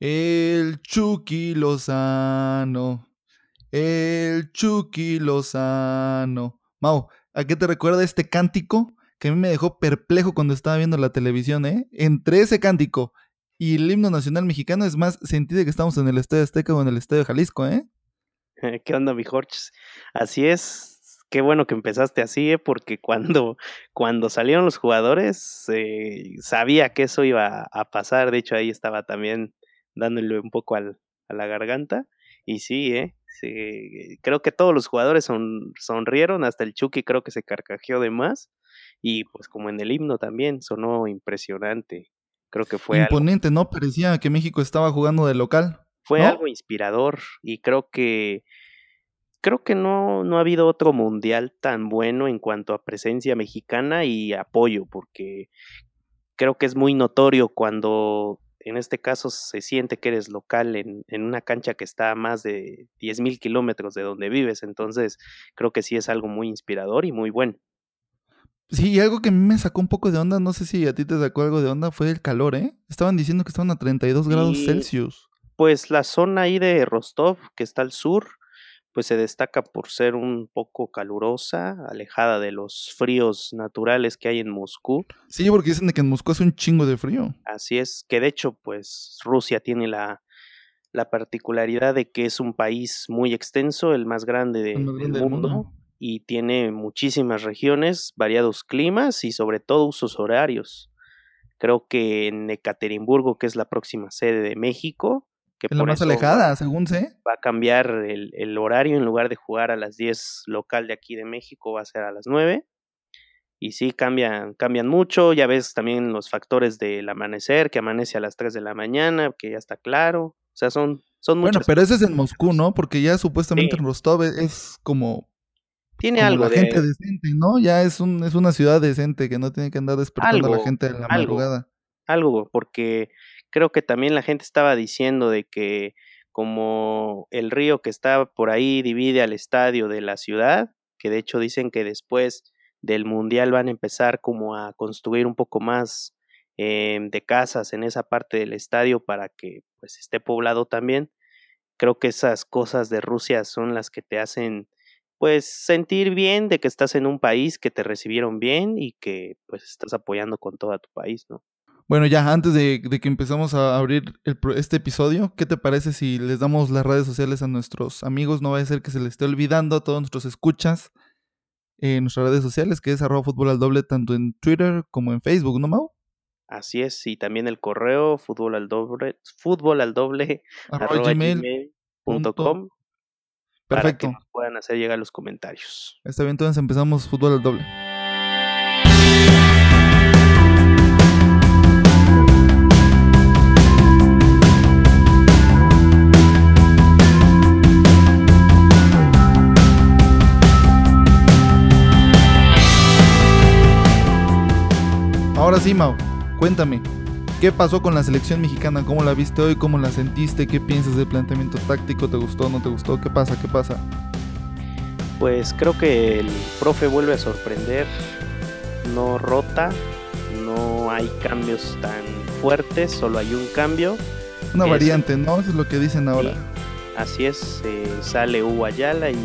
El Chucky Lozano. El Chucky Lozano. Mau, ¿a qué te recuerda este cántico? Que a mí me dejó perplejo cuando estaba viendo la televisión, ¿eh? Entre ese cántico y el himno nacional mexicano es más sentido que estamos en el Estadio Azteca o en el Estadio Jalisco, ¿eh? ¿Qué onda, mi Jorge? Así es. Qué bueno que empezaste así, ¿eh? porque cuando, cuando salieron los jugadores, eh, sabía que eso iba a pasar. De hecho, ahí estaba también dándole un poco al, a la garganta. Y sí, ¿eh? Sí, creo que todos los jugadores son, sonrieron, hasta el Chucky creo que se carcajeó de más. Y pues como en el himno también, sonó impresionante. Creo que fue imponente, ¿no? Parecía que México estaba jugando de local. Fue algo inspirador y creo que creo que no, no ha habido otro mundial tan bueno en cuanto a presencia mexicana y apoyo, porque creo que es muy notorio cuando en este caso se siente que eres local en, en una cancha que está a más de 10 mil kilómetros de donde vives, entonces creo que sí es algo muy inspirador y muy bueno. Sí, y algo que me sacó un poco de onda, no sé si a ti te sacó algo de onda, fue el calor, ¿eh? Estaban diciendo que estaban a 32 grados Celsius. Pues la zona ahí de Rostov, que está al sur, pues se destaca por ser un poco calurosa, alejada de los fríos naturales que hay en Moscú. Sí, porque dicen que en Moscú hace un chingo de frío. Así es, que de hecho, pues Rusia tiene la, la particularidad de que es un país muy extenso, el más grande, del mundo y tiene muchísimas regiones, variados climas y sobre todo usos horarios. Creo que en Ekaterimburgo, que es la próxima sede de México, que es la más alejada, según sé. Va a cambiar el, el, horario, en lugar de jugar a las 10 local de aquí de México, va a ser a las 9. Y sí, cambian, cambian mucho. Ya ves también los factores del amanecer, que amanece a las 3 de la mañana, que ya está claro. O sea, son, son Bueno, pero ese es en Moscú, ¿no? Porque ya supuestamente en Rostov es como tiene algo la gente decente, ¿no? Ya es, un, es una ciudad decente que no tiene que andar despertando a la gente en la madrugada. Algo, porque creo que también la gente estaba diciendo de que como el río que está por ahí divide al estadio de la ciudad, que de hecho dicen que después del mundial van a empezar como a construir un poco más eh, de casas en esa parte del estadio para que pues esté poblado también. Creo que esas cosas de Rusia son las que te hacen pues sentir bien de que estás en un país que te recibieron bien y que pues estás apoyando con todo tu país, ¿no? Bueno, ya antes de, que empezamos a abrir este episodio, ¿qué te parece si les damos las redes sociales a nuestros amigos? No va a ser que se les esté olvidando a todos nuestros escuchas en nuestras redes sociales, que es arroba fútbol al doble tanto en Twitter como en Facebook, ¿no, Mau? Así es, y también el correo fútbol al doble, fútbol al doble arroba, Perfecto. Para que nos puedan hacer llegar los comentarios. Está bien, entonces empezamos fútbol al doble. Ahora sí, Mau, cuéntame, ¿Qué pasó con la selección mexicana? ¿Cómo la viste hoy? ¿Cómo la sentiste? ¿Qué piensas del planteamiento táctico? ¿Te gustó? ¿No te gustó? ¿Qué pasa? ¿Qué pasa? Pues creo que el profe vuelve a sorprender. No rota, no hay cambios tan fuertes, solo hay un cambio. Una variante, ¿no? Eso es lo que dicen ahora. así es, eh, sale Hugo Ayala y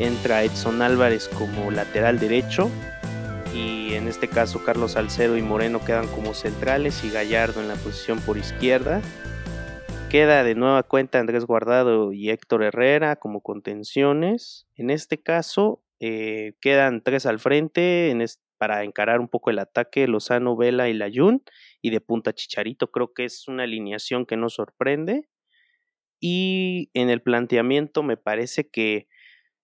entra Edson Álvarez como lateral derecho y en este caso Carlos Salcedo y Moreno quedan como centrales y Gallardo en la posición por izquierda. Queda de nueva cuenta Andrés Guardado y Héctor Herrera como contenciones. En este caso eh, quedan tres al frente para encarar un poco el ataque Lozano, Vela y Layun y de punta Chicharito. Creo que es una alineación que no sorprende. Y en el planteamiento me parece que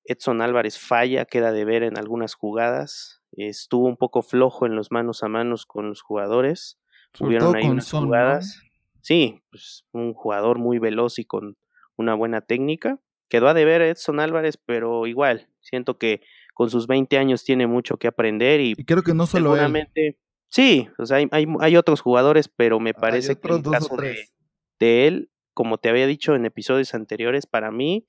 Edson Álvarez falla, queda de ver en algunas jugadas estuvo un poco flojo en los manos a manos con los jugadores. Hubieron ahí unas jugadas. Sí, pues un jugador muy veloz y con una buena técnica. Quedó a deber Edson Álvarez, pero igual, siento que con sus 20 años tiene mucho que aprender y, creo que no solo seguramente, Sí, o sea, hay, hay, otros jugadores, pero me parece que en el caso de, de él, como te había dicho en episodios anteriores, para mí,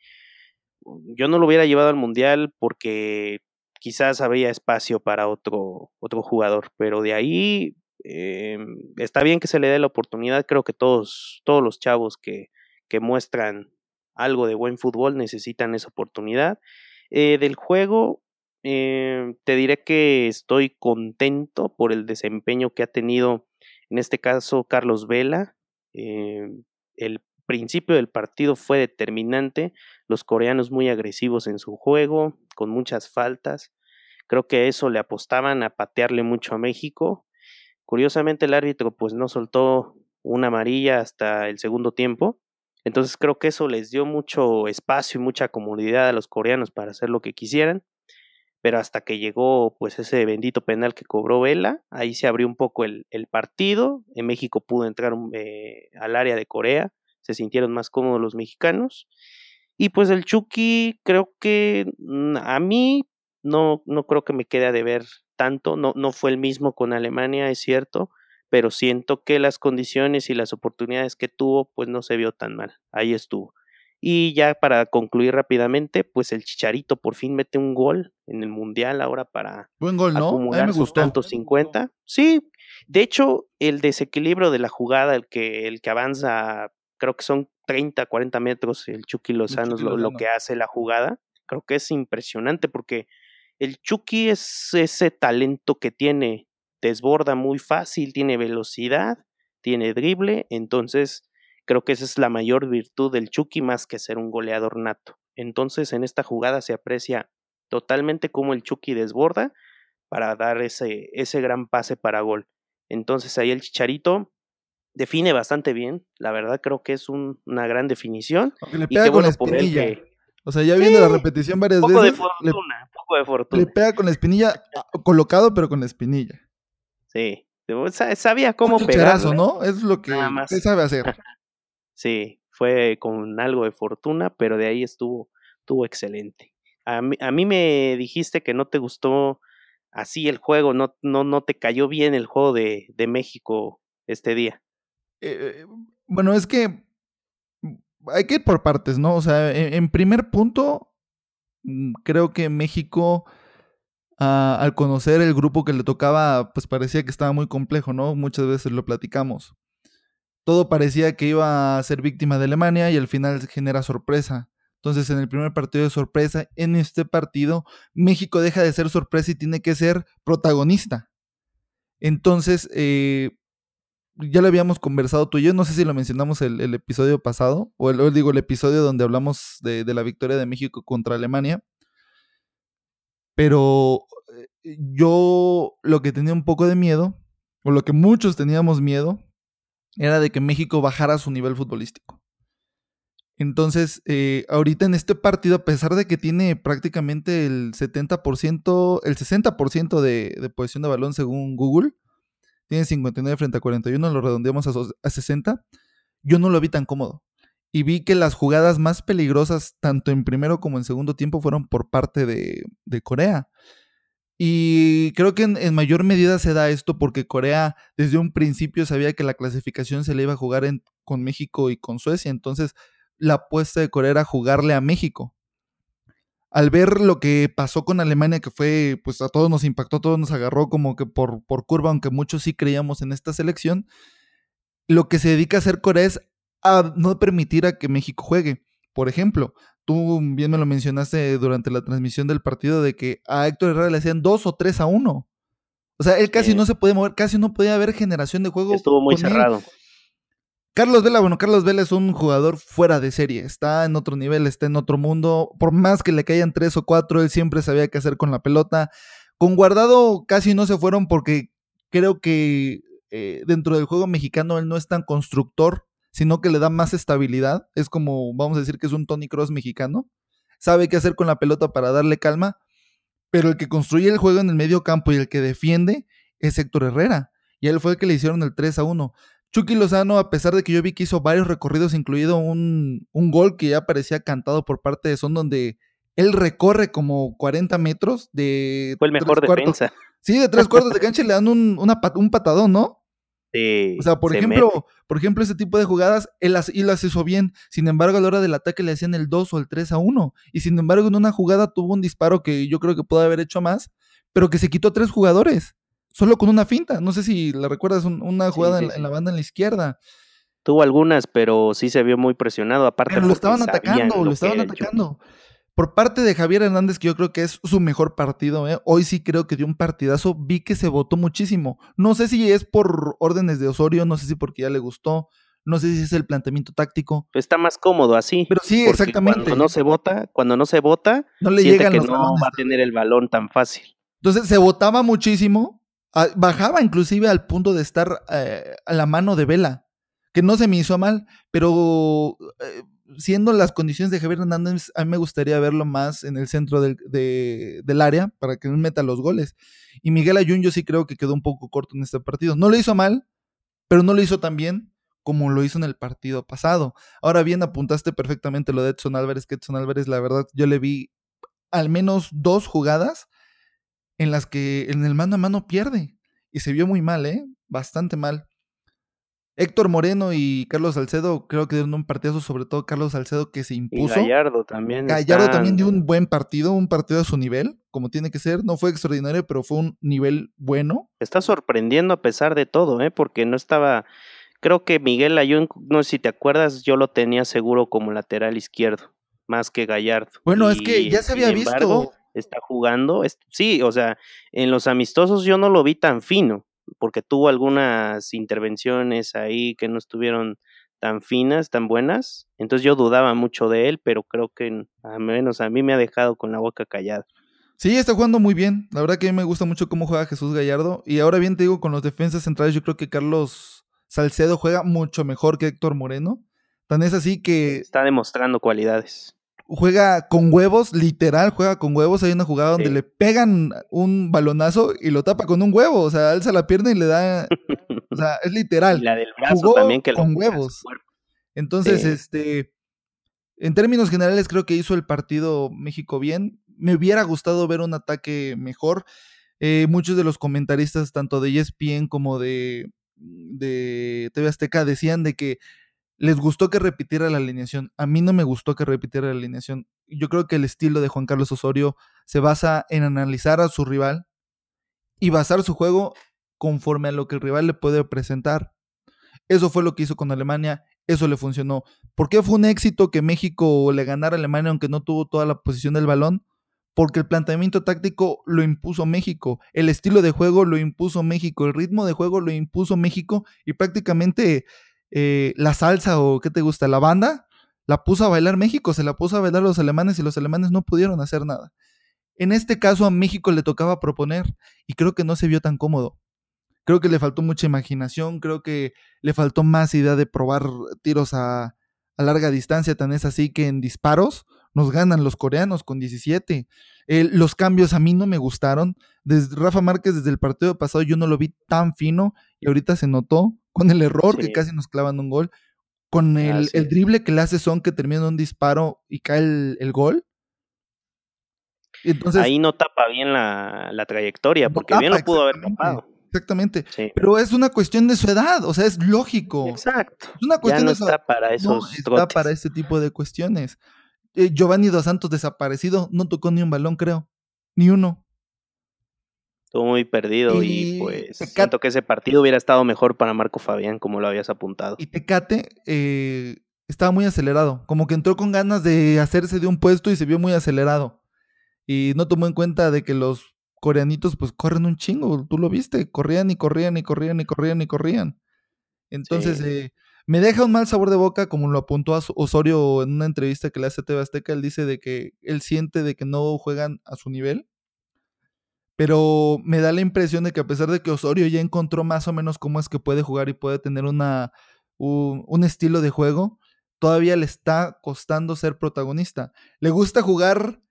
yo no lo hubiera llevado al Mundial porque quizás habría espacio para otro, otro jugador, pero de ahí em, está bien que se le dé la oportunidad, creo que todos, todos los chavos que, que muestran algo de buen fútbol necesitan esa oportunidad. Eh, del juego, em, te diré que estoy contento por el desempeño que ha tenido, en este caso, Carlos Vela. Em, el principio del partido fue determinante, los coreanos muy agresivos en su juego, con muchas faltas. Creo que eso le apostaban a patearle mucho a México. Curiosamente el árbitro pues no soltó una amarilla hasta el segundo tiempo. Entonces creo que eso les dio mucho espacio y mucha comodidad a los coreanos para hacer lo que quisieran. Pero hasta que llegó pues ese bendito penal que cobró Vela, ahí se abrió un poco el, partido. En México pudo entrar eh, al área de Corea se sintieron más cómodos los mexicanos. Y pues el Chucky creo que mm, a mí no, no creo que me quede a deber tanto, no, no fue el mismo con Alemania, es cierto, pero siento que las condiciones y las oportunidades que tuvo, pues no se vio tan mal, ahí estuvo. Y ya para concluir rápidamente, pues el Chicharito por fin mete un gol en el Mundial ahora para Buen gol, ¿no? acumular me sus tantos 50. Sí, de hecho, el desequilibrio de la jugada, el que, el que avanza creo que son 30, 40 metros el Chucky Lozano, lo, que hace la jugada. Creo que es impresionante porque el Chucky es ese talento que tiene, desborda muy fácil, tiene velocidad, tiene drible, entonces creo que esa es la mayor virtud del Chucky más que ser un goleador nato. Entonces en esta jugada se aprecia totalmente cómo el Chucky desborda para dar ese, ese gran pase para gol. Entonces ahí el Chicharito define bastante bien. La verdad creo que es una gran definición. le pega con la espinilla. O sea, ya viendo la repetición varias poco veces. De fortuna, poco de fortuna. Le pega con la espinilla, ah, colocado, pero con la espinilla. Sí. Sabía cómo pegar. ¿no? Es lo que sabe hacer. sí, fue con algo de fortuna, pero de ahí estuvo, estuvo excelente. A mí, a mí me dijiste que no te gustó así el juego, no, no, no te cayó bien el juego de, de México este día. Eh, bueno, es que hay que ir por partes, ¿no? O sea, e, en, primer punto, mm, creo que México, ah, al conocer el grupo que le tocaba, pues parecía que estaba muy complejo, ¿no? Muchas veces lo platicamos. Todo parecía que iba a ser víctima de Alemania y al final genera sorpresa. Entonces, en el primer partido de sorpresa, en este partido, México deja de ser sorpresa y tiene que ser protagonista. Entonces, eh, ya lo habíamos conversado tú y yo, no sé si lo mencionamos el, el episodio pasado, o el, digo, el episodio donde hablamos de, la victoria de México contra Alemania. Pero eh, yo lo que tenía un poco de miedo, o lo que muchos teníamos miedo, era de que México bajara su nivel futbolístico. Entonces, eh, ahorita en este partido, a pesar de que tiene prácticamente el 70%, el 60% de, de posesión de balón según Google, tiene 59 frente a 41, lo redondeamos a, 60. Yo no lo vi tan cómodo. Y vi que las jugadas más peligrosas, tanto en primero como en segundo tiempo, fueron por parte de, Corea. Y creo que en, mayor medida se da esto porque Corea desde un principio sabía que la clasificación se le iba a jugar con México y con Suecia. Entonces la apuesta de Corea era jugarle a México al ver lo que pasó con Alemania, que fue, pues a todos nos impactó, a todos nos agarró como que por, por curva, aunque muchos sí creíamos en esta selección, lo que se dedica a hacer Corea es a no permitir a que México juegue. Por ejemplo, tú bien me lo mencionaste durante la transmisión del partido de que a Héctor Herrera le hacían dos o tres a uno. O sea, él casi no se puede mover, casi no podía haber generación de juego. Estuvo muy cerrado. Carlos Vela, bueno, Carlos Vela es un jugador fuera de serie, está en otro nivel, está en otro mundo. Por más que le caigan tres o cuatro, él siempre sabía qué hacer con la pelota. Con Guardado casi no se fueron porque creo que eh, dentro del juego mexicano él no es tan constructor, sino que le da más estabilidad. Es como, vamos a decir que es un Tony Cross mexicano. Sabe qué hacer con la pelota para darle calma, pero el que construye el juego en el medio campo y el que defiende es Héctor Herrera. Y él fue el que le hicieron el 3 a 1. Chucky Lozano, a pesar de que yo vi que hizo varios recorridos, incluido un, un gol que ya parecía cantado por parte de Son, donde él recorre como 40 metros de... Fue el mejor defensa. Sí, de tres cuartos de cancha y le dan un, un patadón, ¿no? Sí. O sea, por ejemplo, por ejemplo, ese tipo de jugadas, él las, y las hizo bien. Sin embargo, a la hora del ataque le hacían el 2 o el 3 a 1. Y sin embargo, en una jugada tuvo un disparo que yo creo que pudo haber hecho más, pero que se quitó tres jugadores solo con una finta. No sé si la recuerdas, una jugada en, la banda en la izquierda. Tuvo algunas, pero sí se vio muy presionado. Aparte, pero lo estaban atacando, lo, estaban atacando. Por parte de Javier Hernández, que yo creo que es su mejor partido, ¿eh? hoy sí creo que dio un partidazo. Vi que se votó muchísimo. No sé si es por órdenes de Osorio, no sé si porque ya le gustó, no sé si es el planteamiento táctico. Está más cómodo así. Pero sí, exactamente. Cuando no se vota, cuando no se vota, no le llega que no va a tener el balón tan fácil. Entonces se votaba muchísimo, bajaba inclusive al punto de estar eh, a la mano de Vela, que no se me hizo mal, pero eh, siendo las condiciones de Javier Hernández, a mí me gustaría verlo más en el centro del, del área para que él meta los goles. Y Miguel Ayun yo sí creo que quedó un poco corto en este partido. No lo hizo mal, pero no lo hizo tan bien como lo hizo en el partido pasado. Ahora bien, apuntaste perfectamente lo de Edson Álvarez, que Edson Álvarez, la verdad, yo le vi al menos dos jugadas en las que en el mano a mano pierde. Y se vio muy mal, ¿eh? Bastante mal. Héctor Moreno y Carlos Salcedo creo que dieron un partidazo, sobre todo Carlos Salcedo que se impuso. Y Gallardo también. Gallardo también dio un buen partido, un partido a su nivel, como tiene que ser. No fue extraordinario, pero fue un nivel bueno. Está sorprendiendo a pesar de todo, ¿eh? Porque no estaba... Creo que Miguel Ayun, no sé si te acuerdas, yo lo tenía seguro como lateral izquierdo, más que Gallardo. Bueno, es que ya se había visto. Está jugando, sí, o sea, en los amistosos yo no lo vi tan fino porque tuvo algunas intervenciones ahí que no estuvieron tan finas, tan buenas. Entonces yo dudaba mucho de él, pero creo que al menos a mí me ha dejado con la boca callada. Sí, está jugando muy bien. La verdad que a mí me gusta mucho cómo juega Jesús Gallardo. Y ahora bien te digo, con los defensas centrales, yo creo que Carlos Salcedo juega mucho mejor que Héctor Moreno. Tan es así que... Está demostrando cualidades juega con huevos, literal, juega con huevos. Hay una jugada donde le pegan un balonazo y lo tapa con un huevo. O sea, alza la pierna y le da. o sea, es literal. la del brazo también que con huevos. Entonces, este. En términos generales, creo que hizo el partido México bien. Me hubiera gustado ver un ataque mejor. Eh, muchos de los comentaristas, tanto de ESPN como de, de TV Azteca, decían de que les gustó que repitiera la alineación. A mí no me gustó que repitiera la alineación. Yo creo que el estilo de Juan Carlos Osorio se basa en analizar a su rival y basar su juego conforme a lo que el rival le puede presentar. Eso fue lo que hizo con Alemania, eso le funcionó. ¿Por qué fue un éxito que México le ganara a Alemania aunque no tuvo toda la posición del balón? Porque el planteamiento táctico lo impuso México, el estilo de juego lo impuso México, el ritmo de juego lo impuso México y prácticamente eh, la salsa o qué te gusta, la banda, la puso a bailar México, se la puso a bailar los alemanes y los alemanes no pudieron hacer nada. En este caso a México le tocaba proponer y creo que no se vio tan cómodo. Creo que le faltó mucha imaginación, creo que le faltó más idea de probar tiros a, larga distancia, tan es así que en disparos nos ganan los coreanos con 17. los cambios a mí no me gustaron. Desde Rafa Márquez desde el partido pasado yo no lo vi tan fino y ahorita se notó con el error que casi nos clavan un gol, con el, el, drible que le hace Son que termina un disparo y cae el, gol. Entonces, Ahí no tapa bien la, trayectoria, porque bien lo pudo haber tapado. Exactamente. Pero es una cuestión de su edad, o sea, es lógico. Exacto. Es una cuestión no de está para esos no está para este tipo de cuestiones. Eh, Giovanni Dos Santos desaparecido, no tocó ni un balón, creo. Ni uno. Estuvo muy perdido y, pues siento que ese partido hubiera estado mejor para Marco Fabián, como lo habías apuntado. Y Tecate eh, estaba muy acelerado, como que entró con ganas de hacerse de un puesto y se vio muy acelerado. Y no tomó en cuenta de que los coreanitos pues corren un chingo, tú lo viste, corrían y corrían y corrían y corrían y corrían. Entonces, eh, me deja un mal sabor de boca, como lo apuntó a Osorio en una entrevista que le hace a TV Azteca, él dice de que él siente de que no juegan a su nivel pero me da la impresión de que a pesar de que Osorio ya encontró más o menos cómo es que puede jugar y puede tener una, un, estilo de juego, todavía le está costando ser protagonista. Le gusta jugar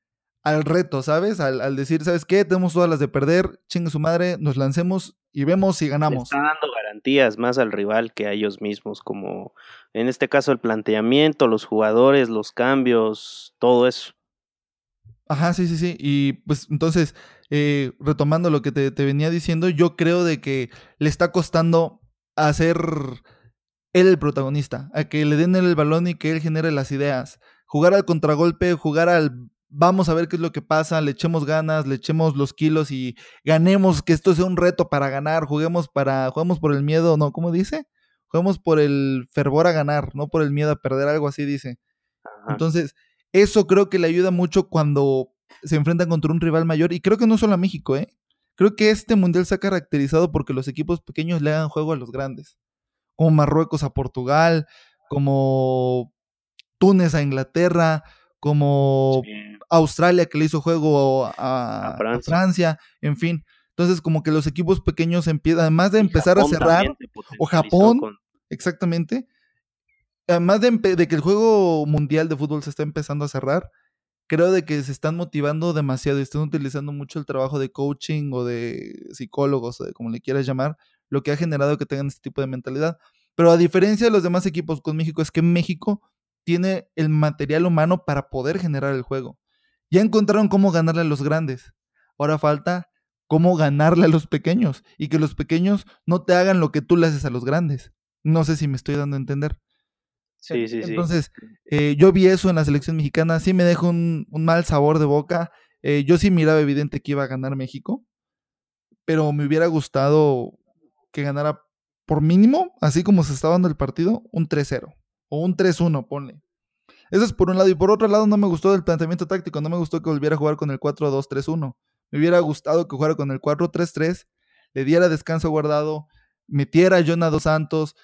al reto, ¿sabes? Al, decir, ¿sabes qué? Tenemos todas las de perder, chingue su madre, nos lancemos y vemos si ganamos. está dando garantías más al rival que a ellos mismos, como en este caso el planteamiento, los jugadores, los cambios, todo eso. Ajá, sí, sí, sí. Y pues entonces, eh, retomando lo que te, venía diciendo, yo creo de que le está costando hacer él el protagonista, a que le den el balón y que él genere las ideas. Jugar al contragolpe, jugar al vamos a ver qué es lo que pasa, le echemos ganas, le echemos los kilos y ganemos, que esto sea un reto para ganar, juguemos para, juguemos por el miedo, no, ¿cómo dice? Juguemos por el fervor a ganar, no por el miedo a perder, algo así dice. Entonces, eso creo que le ayuda mucho cuando se enfrentan contra un rival mayor, y creo que no solo a México, ¿eh? Creo que este mundial se ha caracterizado porque los equipos pequeños le hagan juego a los grandes, como Marruecos a Portugal, como Túnez a Inglaterra, como Australia que le hizo juego a, Francia. en fin. Entonces, como que los equipos pequeños empiezan, además de empezar a cerrar, o Japón, exactamente, además de, de, que el juego mundial de fútbol se está empezando a cerrar, creo de que se están motivando demasiado y están utilizando mucho el trabajo de coaching o de psicólogos, o de como le quieras llamar, lo que ha generado que tengan este tipo de mentalidad. Pero a diferencia de los demás equipos con México, es que México tiene el material humano para poder generar el juego. Ya encontraron cómo ganarle a los grandes. Ahora falta cómo ganarle a los pequeños y que los pequeños no te hagan lo que tú le haces a los grandes. No sé si me estoy dando a entender. Sí, sí, sí. Entonces, eh, yo vi eso en la selección mexicana, sí me dejó un, mal sabor de boca. Eh, yo sí miraba evidente que iba a ganar México, pero me hubiera gustado que ganara por mínimo, así como se estaba dando el partido, un 3-0 o un 3-1, ponle. Eso es por un lado. Y por otro lado, no me gustó el planteamiento táctico. No me gustó que volviera a jugar con el 4-2-3-1. Me hubiera gustado que jugara con el 4-3-3, le diera descanso guardado, metiera a Jonah Dos Santos,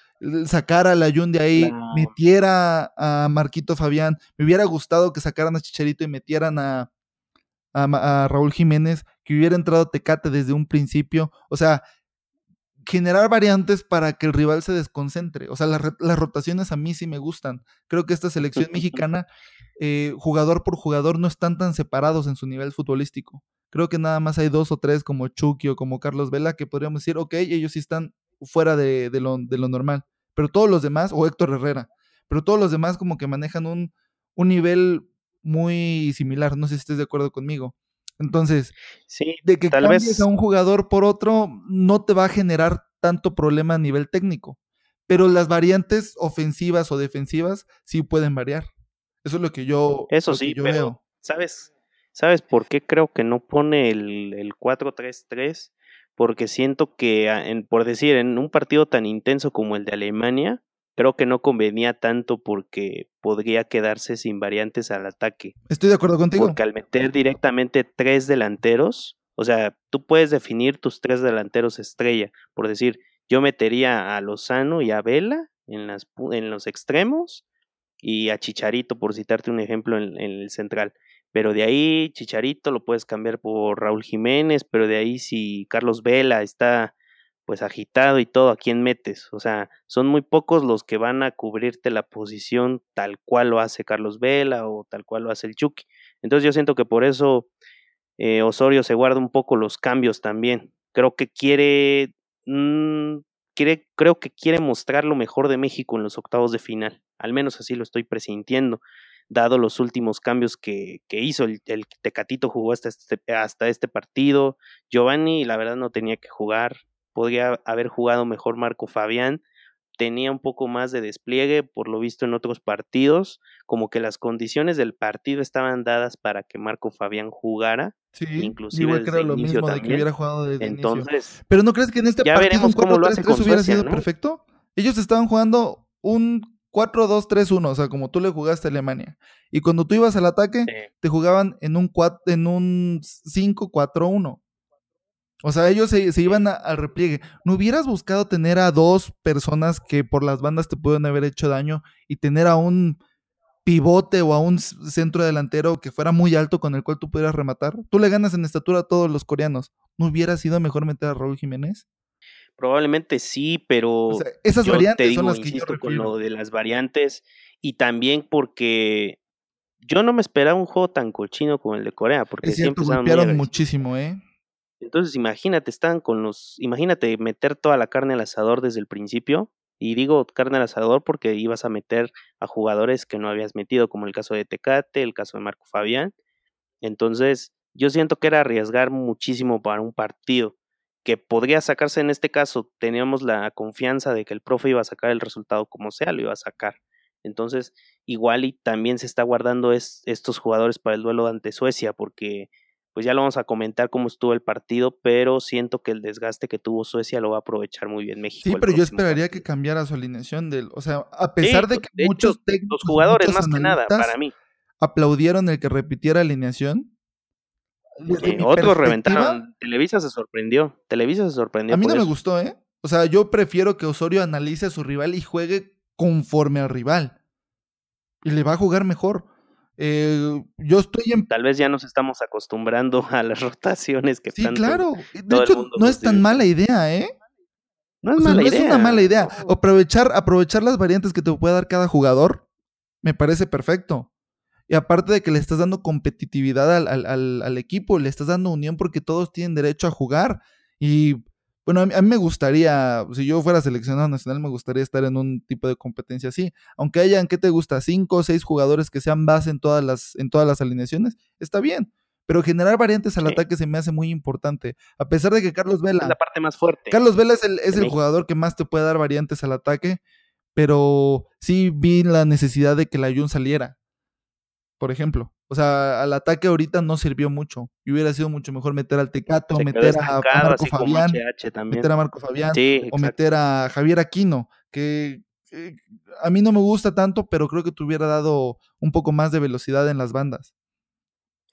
sacara a la Jun de ahí, metiera a Marquito Fabián. Me hubiera gustado que sacaran a Chicharito y metieran a, a Raúl Jiménez, que hubiera entrado Tecate desde un principio. O sea, generar variantes para que el rival se desconcentre. O sea, las, rotaciones a mí sí me gustan. Creo que esta selección mexicana, eh, jugador por jugador, no están tan separados en su nivel futbolístico. Creo que nada más hay dos o tres como Chucky o como Carlos Vela que podríamos decir, ok, ellos sí están fuera de, lo, normal. Pero todos los demás, o Héctor Herrera, pero todos los demás como que manejan un, un nivel muy similar. No sé si estés de acuerdo conmigo. Entonces, sí, de que tal cambies a un jugador por otro no te va a generar tanto problema a nivel técnico. Pero las variantes ofensivas o defensivas sí pueden variar. Eso es lo que yo, Eso sí, yo pero, veo. ¿Sabes? ¿Sabes por qué creo que no pone el, el 4-3-3? Porque siento que, ah, en, por decir, en un partido tan intenso como el de Alemania, creo que no convenía tanto porque podría quedarse sin variantes al ataque. Estoy de acuerdo contigo. Porque al meter directamente tres delanteros, o sea, tú puedes definir tus tres delanteros estrella. Por decir, yo metería a Lozano y a Vela en, las, en los extremos y a Chicharito, por citarte un ejemplo, en, en el central. Pero de ahí, Chicharito lo puedes cambiar por Raúl Jiménez, pero de ahí si Carlos Vela está pues agitado y todo, ¿a quién metes? O sea, son muy pocos los que van a cubrirte la posición tal cual lo hace Carlos Vela o tal cual lo hace el Chucky. Entonces yo siento que por eso eh, Osorio se guarda un poco los cambios también. Creo que quiere, mm, quiere, creo que quiere mostrar lo mejor de México en los octavos de final. Al menos así lo estoy presintiendo, dado los últimos cambios que, que hizo. El, el, Tecatito jugó hasta este, hasta este partido. Giovanni, la verdad, no tenía que jugar podría haber jugado mejor Marco Fabián, tenía un poco más de despliegue, por lo visto en otros partidos, como que las condiciones del partido estaban dadas para que Marco Fabián jugara, sí, inclusive desde lo mismo de que hubiera jugado desde Entonces, pero no crees que en este partido un 4-3-3 hubiera sido perfecto? Ellos estaban jugando un 4-2-3-1, o sea, como tú le jugaste a Alemania. Y cuando tú ibas al ataque, te jugaban en un en un 5-4-1. O sea, ellos se, iban al repliegue. ¿No hubieras buscado tener a dos personas que por las bandas te pueden haber hecho daño y tener a un pivote o a un centro delantero que fuera muy alto con el cual tú pudieras rematar? Tú le ganas en estatura a todos los coreanos. ¿No hubiera sido mejor meter a Raúl Jiménez? Probablemente sí, pero esas variantes son las que insisto con lo de las variantes y también porque yo no me esperaba un juego tan cochino como el de Corea, porque es cierto, siempre golpearon muchísimo, ¿eh? Entonces, imagínate, están con los. Imagínate meter toda la carne al asador desde el principio. Y digo carne al asador porque ibas a meter a jugadores que no habías metido, como el caso de Tecate, el caso de Marco Fabián. Entonces, yo siento que era arriesgar muchísimo para un partido que podría sacarse en este caso. Teníamos la confianza de que el profe iba a sacar el resultado como sea, lo iba a sacar. Entonces, igual y también se está guardando estos jugadores para el duelo ante Suecia, porque pues ya lo vamos a comentar cómo estuvo el partido, pero siento que el desgaste que tuvo Suecia lo va a aprovechar muy bien México. Sí, pero yo esperaría que cambiara su alineación del, o sea, a pesar de que muchos técnicos, los jugadores más que nada para mí aplaudieron el que repitiera alineación. Otros reventaron. Televisa se sorprendió. Televisa se sorprendió. A mí no me gustó, ¿eh? O sea, yo prefiero que Osorio analice a su rival y juegue conforme al rival. Y le va a jugar mejor. Eh, yo estoy en... Tal vez ya nos estamos acostumbrando a las rotaciones que Sí, claro. De hecho, no es tan mala idea, ¿eh? No es, mala idea. es una mala idea. Aprovechar, aprovechar las variantes que te puede dar cada jugador me parece perfecto. Y aparte de que le estás dando competitividad al, al, al, equipo, le estás dando unión porque todos tienen derecho a jugar. Y bueno, a mí, me gustaría, si yo fuera seleccionado nacional, me gustaría estar en un tipo de competencia así. Aunque hayan, ¿qué te gusta? Cinco o seis jugadores que sean base en todas las, en todas las alineaciones, está bien. Pero generar variantes al ataque se me hace muy importante. A pesar de que Carlos Vela. Es la parte más fuerte. Carlos Vela es el, es el jugador que más te puede dar variantes al ataque. Pero sí vi la necesidad de que la Jun saliera por ejemplo. O sea, al ataque ahorita no sirvió mucho. Y hubiera sido mucho mejor meter al Tecato, meter a, Marco Fabián, meter a Marco Fabián, o meter a Javier Aquino, que a mí no me gusta tanto, pero creo que te hubiera dado un poco más de velocidad en las bandas.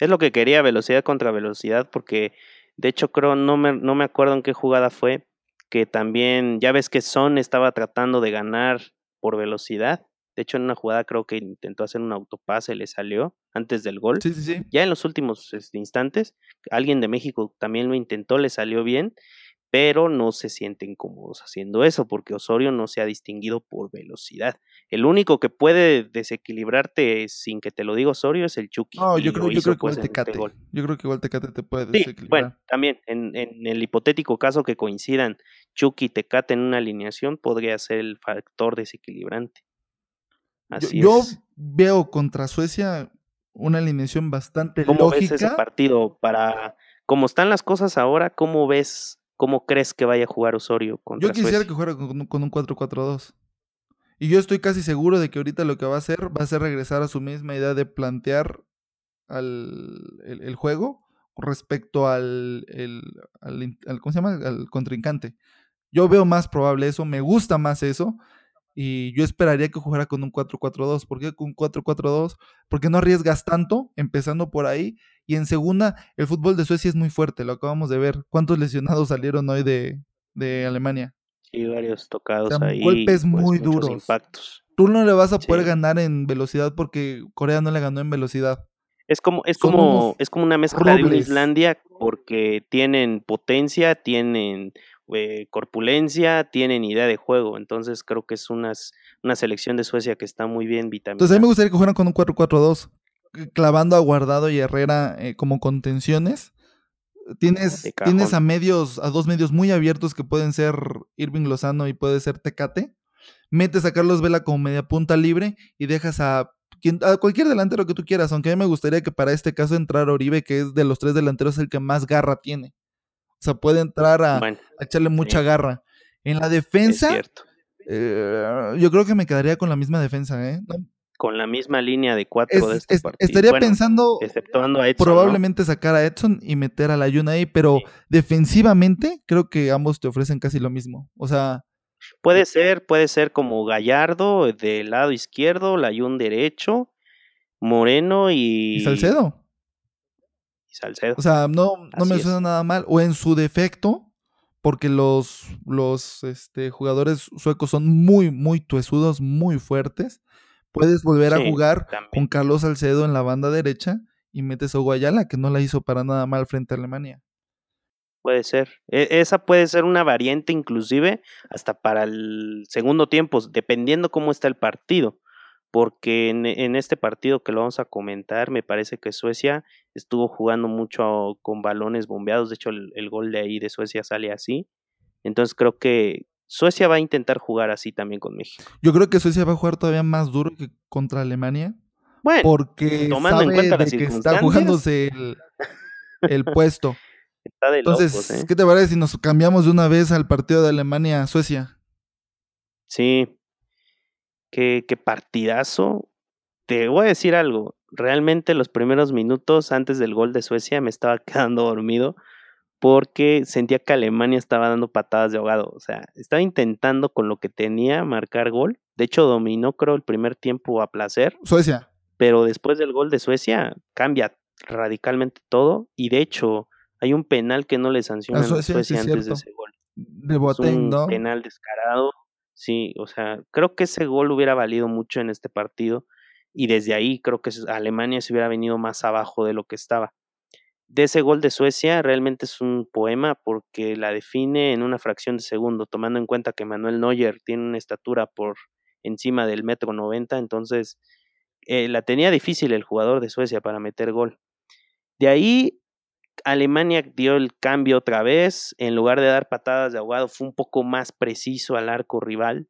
Es lo que quería, velocidad contra velocidad, porque de hecho creo, no me, no me acuerdo en qué jugada fue, que también, ya ves que Son estaba tratando de ganar por velocidad de hecho, en una jugada creo que intentó hacer un autopase, le salió antes del gol. Sí, sí, sí. Ya en los últimos este, instantes, alguien de México también lo intentó, le salió bien, pero no se sienten cómodos haciendo eso porque Osorio no se ha distinguido por velocidad. El único que puede desequilibrarte sin que te lo diga Osorio es el Chucky. No, yo creo, yo creo que pues, igual Tecate. Yo creo que igual Tecate te puede desequilibrar. bueno, también en, en, el hipotético caso que coincidan Chucky y Tecate en una alineación podría ser el factor desequilibrante yo, veo contra Suecia una alineación bastante ¿Cómo ves ese partido? Para cómo están las cosas ahora, ¿cómo ves, cómo crees que vaya a jugar Osorio contra Yo quisiera que jugara con, un 4-4-2. Y yo estoy casi seguro de que ahorita lo que va a hacer va a ser regresar a su misma idea de plantear al, el, juego respecto al, al, ¿cómo se llama? al contrincante. Yo veo más probable eso, me gusta más eso y yo esperaría que jugara con un 4-4-2. ¿Por qué con un 4-4-2? Porque no arriesgas tanto, empezando por ahí. Y en segunda, el fútbol de Suecia es muy fuerte, lo acabamos de ver. ¿Cuántos lesionados salieron hoy de, de Alemania? Sí, varios tocados ahí. Golpes pues, muy duros. Impactos. Tú no le vas a poder ganar en velocidad porque Corea no le ganó en velocidad. Es como, es como, es como una mezcla de Islandia porque tienen potencia, tienen eh, corpulencia, tienen idea de juego. Entonces creo que es unas, una selección de Suecia que está muy bien vitaminada. Entonces a mí me gustaría que jugaran con un 4-4-2, clavando a Guardado y Herrera eh, como contenciones. Tienes, tienes a medios, a dos medios muy abiertos que pueden ser Irving Lozano y puede ser Tecate. Metes a Carlos Vela como media punta libre y dejas a, a cualquier delantero que tú quieras, aunque a mí me gustaría que para este caso entrara Oribe, que es de los tres delanteros el que más garra tiene. O sea, puede entrar a, echarle mucha garra. En la defensa, eh, yo creo que me quedaría con la misma defensa, ¿eh? Con la misma línea de cuatro de este partido. Estaría pensando probablemente sacar a Edson y meter a la Yuna ahí, pero defensivamente creo que ambos te ofrecen casi lo mismo. O sea, Puede ser, puede ser como Gallardo del lado izquierdo, Layun derecho, Moreno y... ¿Y Salcedo? Salcedo. O sea, no, no me suena nada mal. O en su defecto, porque los, los este, jugadores suecos son muy, muy tuesudos, muy fuertes. Puedes volver a jugar con Carlos Salcedo en la banda derecha y metes a Guayala, que no la hizo para nada mal frente a Alemania. Puede ser. E, esa puede ser una variante inclusive hasta para el segundo tiempo, dependiendo cómo está el partido porque en, este partido que lo vamos a comentar, me parece que Suecia estuvo jugando mucho con balones bombeados, de hecho el, gol de ahí de Suecia sale así, entonces creo que Suecia va a intentar jugar así también con México. Yo creo que Suecia va a jugar todavía más duro que contra Alemania, bueno, porque tomando en cuenta de que está jugándose el, puesto. Entonces, ¿eh? ¿qué te parece si nos cambiamos de una vez al partido de Alemania-Suecia? Sí, qué, qué partidazo. Te voy a decir algo, realmente los primeros minutos antes del gol de Suecia me estaba quedando dormido porque sentía que Alemania estaba dando patadas de ahogado. O sea, estaba intentando con lo que tenía marcar gol. De hecho, dominó, creo, el primer tiempo a placer. Suecia. Pero después del gol de Suecia, cambia radicalmente todo. Y de hecho, hay un penal que no le sancionan a Suecia, antes de ese gol. De Boateng, un penal descarado. Sí, o sea, creo que ese gol hubiera valido mucho en este partido. Y desde ahí creo que Alemania se hubiera venido más abajo de lo que estaba de ese gol de Suecia realmente es un poema porque la define en una fracción de segundo, tomando en cuenta que Manuel Neuer tiene una estatura por encima del metro noventa, entonces eh, la tenía difícil el jugador de Suecia para meter gol. De ahí Alemania dio el cambio otra vez, en lugar de dar patadas de ahogado fue un poco más preciso al arco rival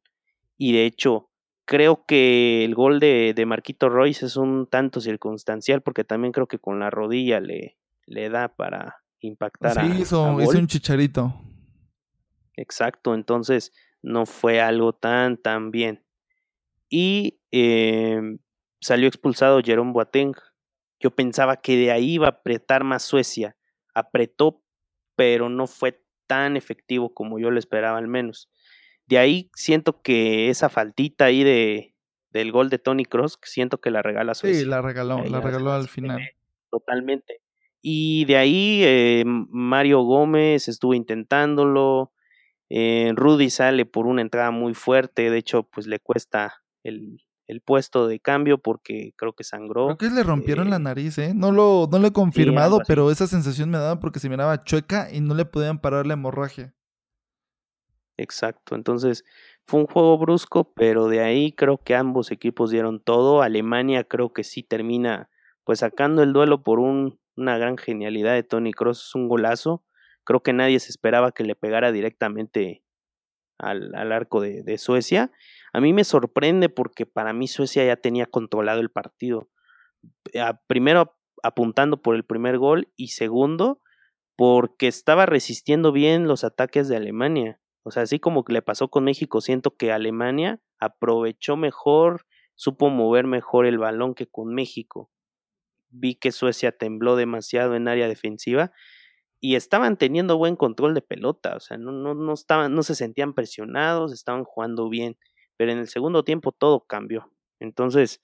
y de hecho creo que el gol de, de Marquito Royce es un tanto circunstancial porque también creo que con la rodilla le, le da para impactar sí, a, hizo, a hizo un chicharito. Exacto, entonces no fue algo tan, tan bien. Y eh, salió expulsado Jerome Boateng. Yo pensaba que de ahí iba a apretar más Suecia. Apretó, pero no fue tan efectivo como yo lo esperaba al menos. De ahí siento que esa faltita ahí de, del gol de Tony Cross, siento que la regala Suecia. Sí, la regaló, la regaló al final. Totalmente. Y de ahí eh, Mario Gómez estuvo intentándolo. Eh, Rudy sale por una entrada muy fuerte. De hecho, pues le cuesta el, el puesto de cambio porque creo que sangró. Creo que le rompieron la Eh, nariz, ¿eh? No lo, no lo he confirmado, pero esa sensación me daba porque se miraba chueca y no le podían parar la hemorragia. Exacto. Entonces, fue un juego brusco, pero de ahí creo que ambos equipos dieron todo. Alemania creo que sí termina pues sacando el duelo por un, una gran genialidad de Tony Cross, es un golazo. Creo que nadie se esperaba que le pegara directamente al, al arco de, de Suecia. A mí me sorprende porque para mí Suecia ya tenía controlado el partido. A- primero apuntando por el primer gol y segundo porque estaba resistiendo bien los ataques de Alemania. O sea, así como le pasó con México, siento que Alemania aprovechó mejor, supo mover mejor el balón que con México. Vi que Suecia tembló demasiado en área defensiva y estaban teniendo buen control de pelota, o sea, no, no, no estaban, no se sentían presionados, estaban jugando bien, pero en el segundo tiempo todo cambió. Entonces,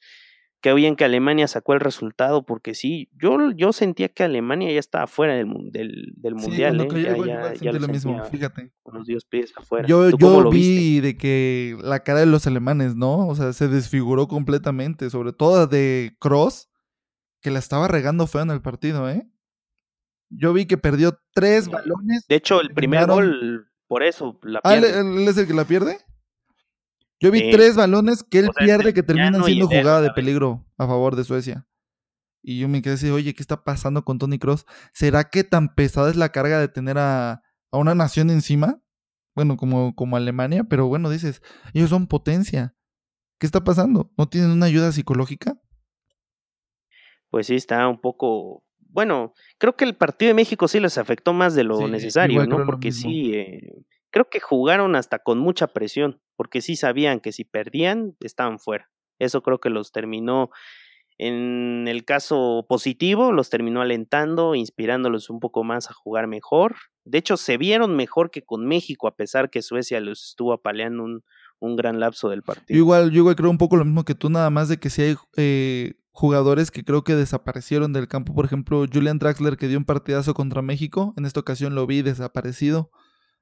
qué bien que Alemania sacó el resultado, porque sí, yo, yo sentía que Alemania ya estaba fuera del, del, del Sí, mundial, ¿eh? ya, ya, ya lo lo mismo, fíjate. con los dios pies afuera. Yo, ¿Tú cómo yo lo vi viste? de que la cara de los alemanes, ¿no? O sea, se desfiguró completamente, sobre todo de Cross, que la estaba regando feo en el partido, ¿eh? Yo vi que perdió tres balones. De hecho, el primer gol, por eso, la Ah, ¿él, pierde. él es el que la pierde? Yo vi tres balones que él O sea, pierde que terminan siendo jugada de peligro a favor de Suecia. Y yo me quedé así, oye, ¿qué está pasando con Tony Cross? ¿Será que tan pesada es la carga de tener a, a una nación encima? Bueno, como, como Alemania, pero bueno, dices, ellos son potencia. ¿Qué está pasando? ¿No tienen una ayuda psicológica? Pues sí, está un poco. Bueno, creo que el partido de México sí les afectó más de lo Sí, necesario, ¿no? Porque sí, eh, creo que jugaron hasta con mucha presión, porque sí sabían que si perdían, estaban fuera. Eso creo que los terminó, en el caso positivo, los terminó alentando, inspirándolos un poco más a jugar mejor. De hecho, se vieron mejor que con México, a pesar que Suecia los estuvo apaleando un, un gran lapso del Yo partido. igual, yo igual creo un poco lo mismo que tú, nada más de que si hay eh, jugadores que creo que desaparecieron del campo. Por ejemplo, Julian Draxler que dio un partidazo contra México. En esta ocasión lo vi desaparecido.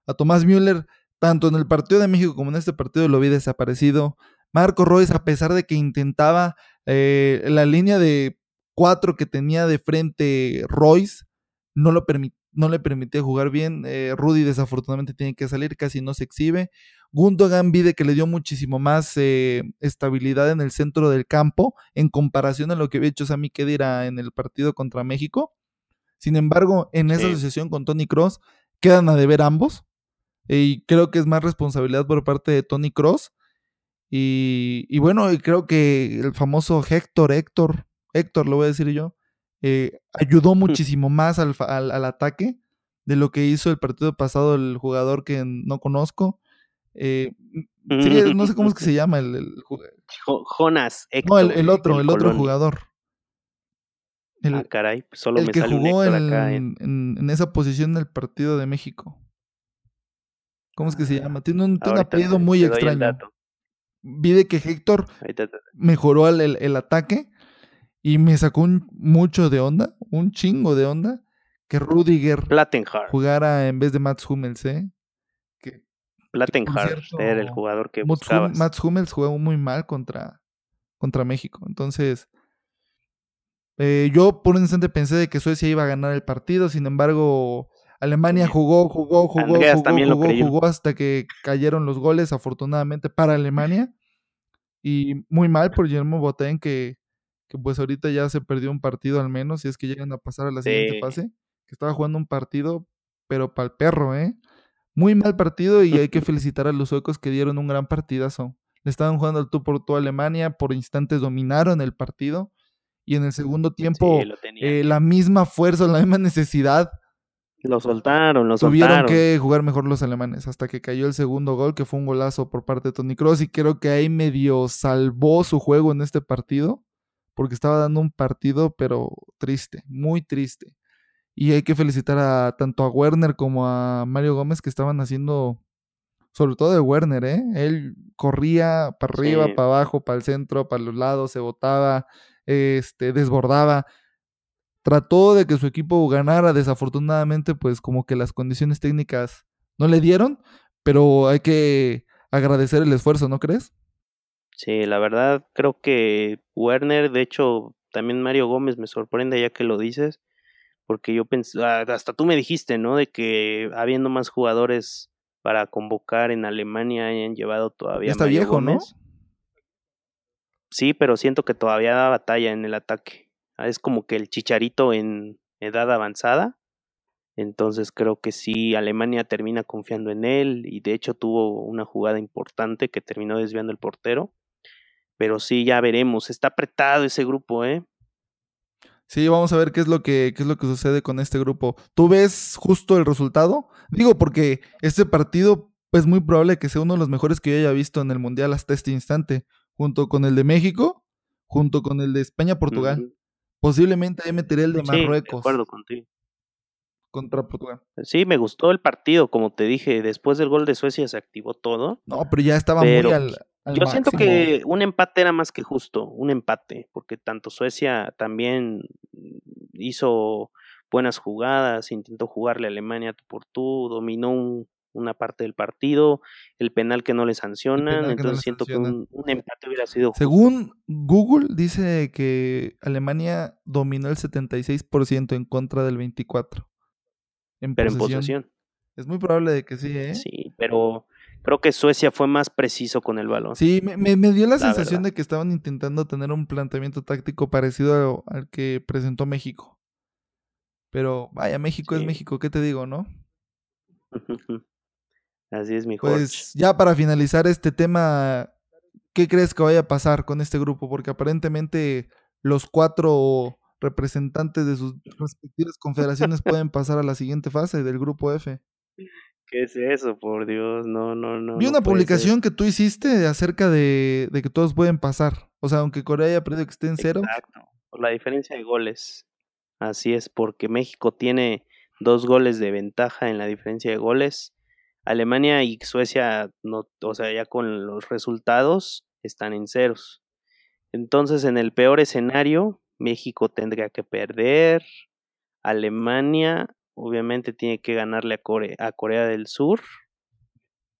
A Tomás Müller, tanto en el partido de México como en este partido lo vi desaparecido. Marco Royce, a pesar de que intentaba eh, la línea de cuatro que tenía de frente Royce, no, lo no le permitía jugar bien. Eh, Rudy desafortunadamente tiene que salir, casi no se exhibe. Gundogan Vide que le dio muchísimo más eh, estabilidad en el centro del campo en comparación a lo que había hecho Sami Khedira en el partido contra México. Sin embargo, en esa asociación con Tony Cross quedan a deber ambos. Y creo que es más responsabilidad por parte de Tony Cross. Y, y bueno, y creo que el famoso Héctor, Héctor, Héctor, lo voy a decir yo, eh, ayudó muchísimo más al, al- al ataque de lo que hizo el partido pasado el jugador que no conozco. Eh, sí, no sé cómo es que se llama el, el Jonas No, el, otro, el, otro jugador. El, ah, caray, pues solo el que jugó en, en, esa posición en el partido de México. ¿Cómo es que se llama? Tiene un, apellido muy extraño. Vi de que Héctor mejoró el, el, ataque y me sacó mucho de onda, un chingo de onda, que Rudiger jugara en vez de Mats Hummels, ¿eh? Que, era el jugador que buscabas. Mats Hummels jugó muy mal contra, contra México. Entonces, eh, yo por un instante pensé de que Suecia iba a ganar el partido, sin embargo, Alemania jugó, jugó, jugó, jugó, jugó, hasta que cayeron los goles, afortunadamente para Alemania. Y muy mal por Guillermo Boten, que, que pues ahorita ya se perdió un partido al menos, si es que llegan a pasar a la siguiente fase, que estaba jugando un partido, pero para el perro, ¿eh? Muy mal partido y hay que felicitar a los suecos que dieron un gran partidazo. Le estaban jugando al tú por toda Alemania, por instantes dominaron el partido y en el segundo tiempo eh, la misma fuerza, la misma necesidad lo soltaron, lo Tuvieron que jugar mejor los alemanes hasta que cayó el segundo gol, que fue un golazo por parte de Tony Cross. Y creo que ahí medio salvó su juego en este partido, porque estaba dando un partido, pero triste, muy triste. Y hay que felicitar a tanto a Werner como a Mario Gómez que estaban haciendo, sobre todo de Werner, ¿eh? Él corría para arriba, para abajo, para el centro, para los lados, se botaba, este, desbordaba trató de que su equipo ganara, desafortunadamente pues como que las condiciones técnicas no le dieron, pero hay que agradecer el esfuerzo, ¿no crees? Sí, la verdad creo que Werner, de hecho también Mario Gómez me sorprende ya que lo dices, porque yo pensé, ah, hasta tú me dijiste, ¿no? De que habiendo más jugadores para convocar en Alemania hayan llevado todavía. está viejo, ¿no? Sí, pero siento que todavía da batalla en el ataque. Ah, es como que el chicharito en edad avanzada. Entonces creo que sí, Alemania termina confiando en él y de hecho tuvo una jugada importante que terminó desviando el portero. Pero sí, ya veremos. Está apretado ese grupo, ¿eh? Sí, vamos a ver qué es lo que, qué es lo que sucede con este grupo. ¿Tú ves justo el resultado? Digo, porque este partido es muy probable que sea uno de los mejores que yo haya visto en el Mundial hasta este instante, junto con el de México, junto con el de España-Portugal. Posiblemente ahí meteré el de Marruecos. de acuerdo contigo. Contra Portugal. Sí, me gustó el partido, como te dije, después del gol de Suecia se activó todo. No, pero ya estaba muy al, Yo siento que un empate era más que justo, un empate, porque tanto Suecia también hizo buenas jugadas, intentó jugarle a Alemania tú por tú, dominó un, una parte del partido, el penal que no le sancionan, entonces siento que un, empate hubiera sido... Según Google, dice que Alemania dominó el 76% en contra del 24%. En pero en posesión. Es muy probable de que sí, ¿eh? Sí, pero creo que Suecia fue más preciso con el balón. Sí, me, dio la, sensación de que estaban intentando tener un planteamiento táctico parecido al que presentó México. Pero vaya, México es México, ¿qué te digo, no? Así es, mi Pues ya para finalizar este tema, ¿qué crees que vaya a pasar con este grupo? Porque aparentemente los cuatro representantes de sus respectivas confederaciones pueden pasar a la siguiente fase del grupo F. ¿Qué es eso? Por Dios, no, no, no. Vi una publicación que tú hiciste acerca de, de, que todos pueden pasar. O sea, aunque Corea haya perdido que esté en cero. Exacto, por la diferencia de goles. Así es, porque México tiene dos goles de ventaja en la diferencia de goles Alemania y Suecia, no, o sea, ya con los resultados están en ceros. Entonces, en el peor escenario, México tendría que perder. Alemania, obviamente, tiene que ganarle a Corea, a Corea del Sur.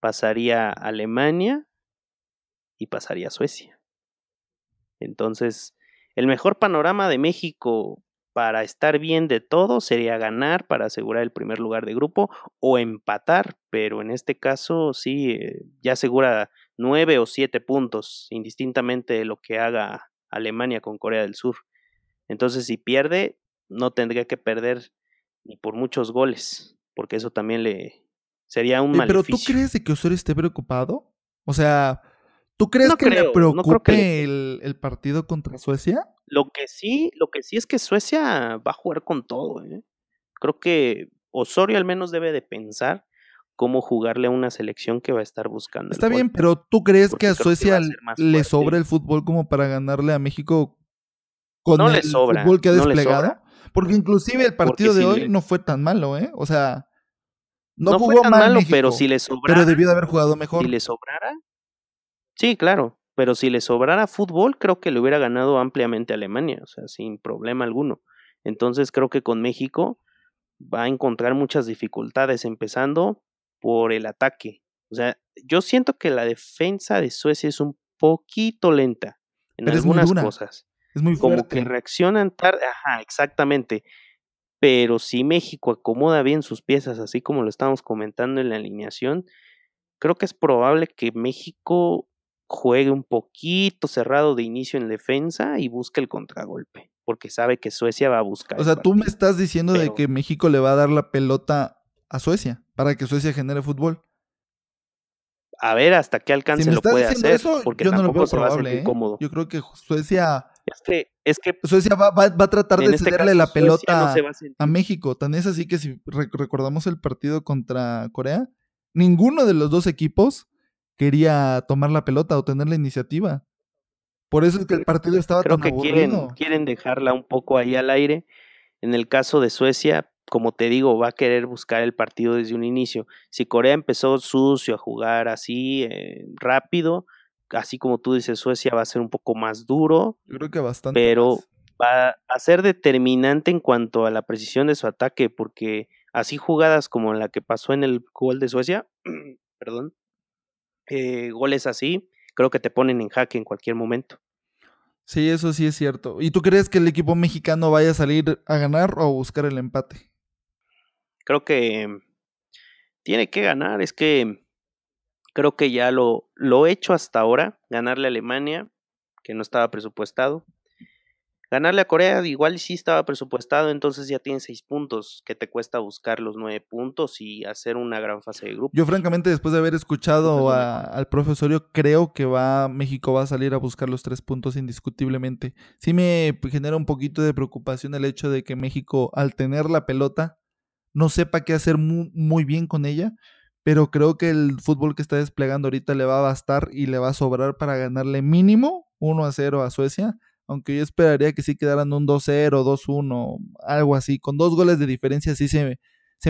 Pasaría Alemania y pasaría Suecia. Entonces, el mejor panorama de México para estar bien de todo sería ganar para asegurar el primer lugar de grupo o empatar, pero en este caso sí, eh, ya asegura nueve o siete puntos, indistintamente de lo que haga Alemania con Corea del Sur. Entonces, si pierde, no tendría que perder ni por muchos goles, porque eso también le sería un mal. Pero ¿tú crees de que Osorio esté preocupado? O sea, ¿tú crees que le preocupe El, el partido contra Suecia? Lo que sí, lo que sí es que Suecia va a jugar con todo, ¿eh? Creo que Osorio al menos debe de pensar cómo jugarle a una selección que va a estar buscando. Está bien, pero ¿tú crees que a Suecia le sobra el fútbol como para ganarle a México con el fútbol que ha desplegado? Porque inclusive el partido de hoy no fue tan malo, ¿eh? O sea, no, jugó fue tan malo, pero si le sobrara. Pero debió de haber jugado mejor. Si le sobrara. Sí, claro. Pero si le sobrara fútbol, creo que le hubiera ganado ampliamente a Alemania, o sea, sin problema alguno. Entonces creo que con México va a encontrar muchas dificultades, empezando por el ataque. O sea, yo siento que la defensa de Suecia es un poquito lenta en algunas cosas. Es muy fuerte. Como que reaccionan tarde. Ajá, exactamente. Pero si México acomoda bien sus piezas, así como lo estamos comentando en la alineación, creo que es probable que México juegue un poquito cerrado de inicio en defensa y busque el contragolpe, porque sabe que Suecia va a buscar. O sea, tú me estás diciendo de que México le va a dar la pelota a Suecia para que Suecia genere fútbol. A ver hasta qué alcance lo puede hacer, porque yo no lo veo probable, ¿eh? Yo creo que Suecia es que, es que Suecia va, va, a tratar de este cederle la pelota a, México. Tan es así que si recordamos el partido contra Corea, ninguno de los dos equipos quería tomar la pelota o tener la iniciativa. Por eso es que el partido estaba Creo que quieren, quieren dejarla un poco ahí al aire. En el caso de Suecia, como te digo, va a querer buscar el partido desde un inicio. Si Corea empezó sucio a jugar así eh, rápido, así como tú dices, Suecia va a ser un poco más duro. Yo creo que bastante. Pero va a ser determinante en cuanto a la precisión de su ataque, porque así jugadas como la que pasó en el gol de Suecia, perdón, eh, goles así, creo que te ponen en jaque en cualquier momento. Sí, eso sí es cierto. ¿Y tú crees que el equipo mexicano vaya a salir a ganar o a buscar el empate? Creo que tiene que ganar. Es que creo que ya lo, lo he hecho hasta ahora. Ganarle a Alemania, que no estaba presupuestado. Ganarle a Corea igual sí estaba presupuestado, entonces ya tienes seis puntos, que te cuesta buscar los nueve puntos y hacer una gran fase de grupo. Yo francamente después de haber escuchado al profesorio, creo que va México va a salir a buscar los tres puntos indiscutiblemente. Sí me genera un poquito de preocupación el hecho de que México al tener la pelota no sepa qué hacer muy, muy bien con ella, pero creo que el fútbol que está desplegando ahorita le va a bastar y le va a sobrar para ganarle mínimo 1 a 0 a Suecia aunque yo esperaría que sí quedaran un 2-0, 2-1, algo así. Con dos goles de diferencia sí se,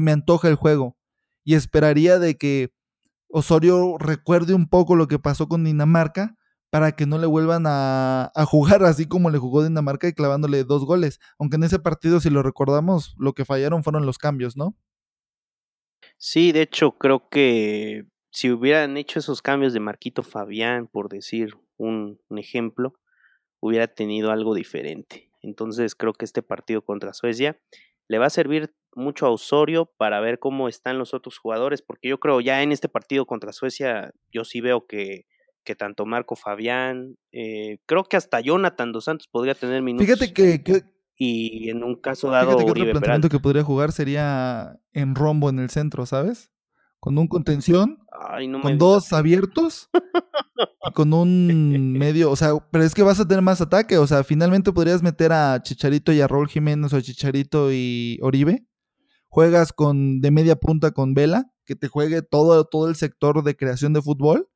me antoja el juego. Y esperaría de que Osorio recuerde un poco lo que pasó con Dinamarca para que no le vuelvan a, jugar así como le jugó Dinamarca y clavándole dos goles. Aunque en ese partido, si lo recordamos, lo que fallaron fueron los cambios, ¿no? Sí, de hecho, creo que si hubieran hecho esos cambios de Marquito Fabián, por decir un ejemplo, hubiera tenido algo diferente. Entonces creo que este partido contra Suecia le va a servir mucho a Osorio para ver cómo están los otros jugadores, porque yo creo ya en este partido contra Suecia, yo sí veo que, que tanto Marco Fabián, eh, creo que hasta Jonathan Dos Santos podría tener minutos. Fíjate que, y en un caso dado fíjate que otro planteamiento que podría jugar sería en rombo en el centro, ¿sabes? Con un contención, con dos abiertos con un medio, o sea, pero es que vas a tener más ataque, o sea, finalmente podrías meter a Chicharito y a Raúl Jiménez o a Chicharito y Oribe. Juegas con de media punta con Vela, que te juegue todo, todo el sector de creación de fútbol.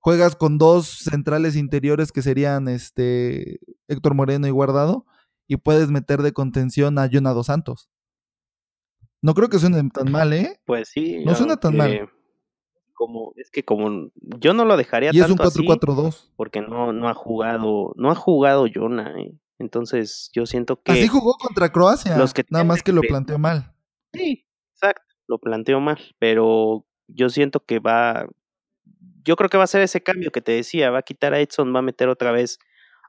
Juegas con dos centrales interiores que serían este Héctor Moreno y Guardado y puedes meter de contención a Jonado Santos. No creo que suene tan mal, ¿eh? Pues sí. No suena tan mal como es que como yo no lo dejaría y es un 4-4-2 porque no no ha jugado no ha jugado Jonah ¿eh? entonces yo siento que así jugó contra Croacia los que nada más que lo planteó mal sí exacto lo planteó mal pero yo siento que va yo creo que va a ser ese cambio que te decía va a quitar a Edson va a meter otra vez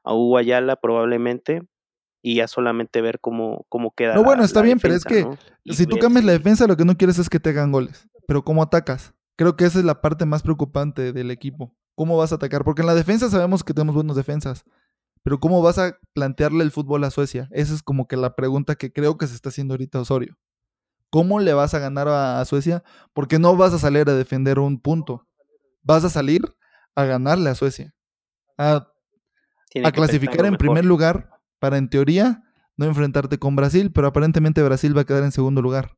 a Hugo Ayala probablemente y ya solamente ver cómo, cómo queda. No, bueno, está bien, pero es que si tú cambias la defensa, lo que no quieres es que te hagan goles. Pero ¿cómo atacas? Creo que esa es la parte más preocupante del equipo. ¿Cómo vas a atacar? Porque en la defensa sabemos que tenemos buenas defensas. Pero ¿cómo vas a plantearle el fútbol a Suecia? Esa es como que la pregunta que creo que se está haciendo ahorita Osorio. ¿Cómo le vas a ganar a, Suecia? Porque no vas a salir a defender un punto. Vas a salir a ganarle a Suecia. A, a clasificar en primer lugar para, en teoría, no enfrentarte con Brasil, pero aparentemente Brasil va a quedar en segundo lugar.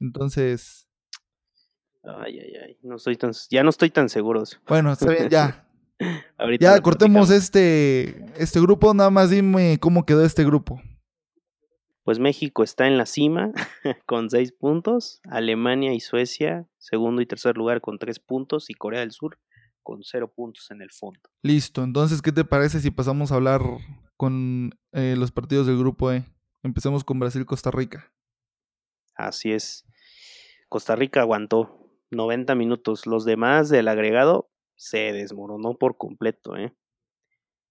Entonces, Ay, ay, ay. No estoy tan, ya no estoy tan seguro. Bueno, está bien, ya. ya cortemos este, este grupo. Nada más dime cómo quedó este grupo. Pues México está en la cima con seis puntos, Alemania y Suecia segundo y tercer lugar con tres puntos y Corea del Sur con cero puntos en el fondo. Listo, entonces, ¿qué te parece si pasamos a hablar con eh, los partidos del grupo E? Empecemos con Brasil-Costa Rica. Así es. Costa Rica aguantó 90 minutos. Los demás del agregado se desmoronó por completo. ¿eh?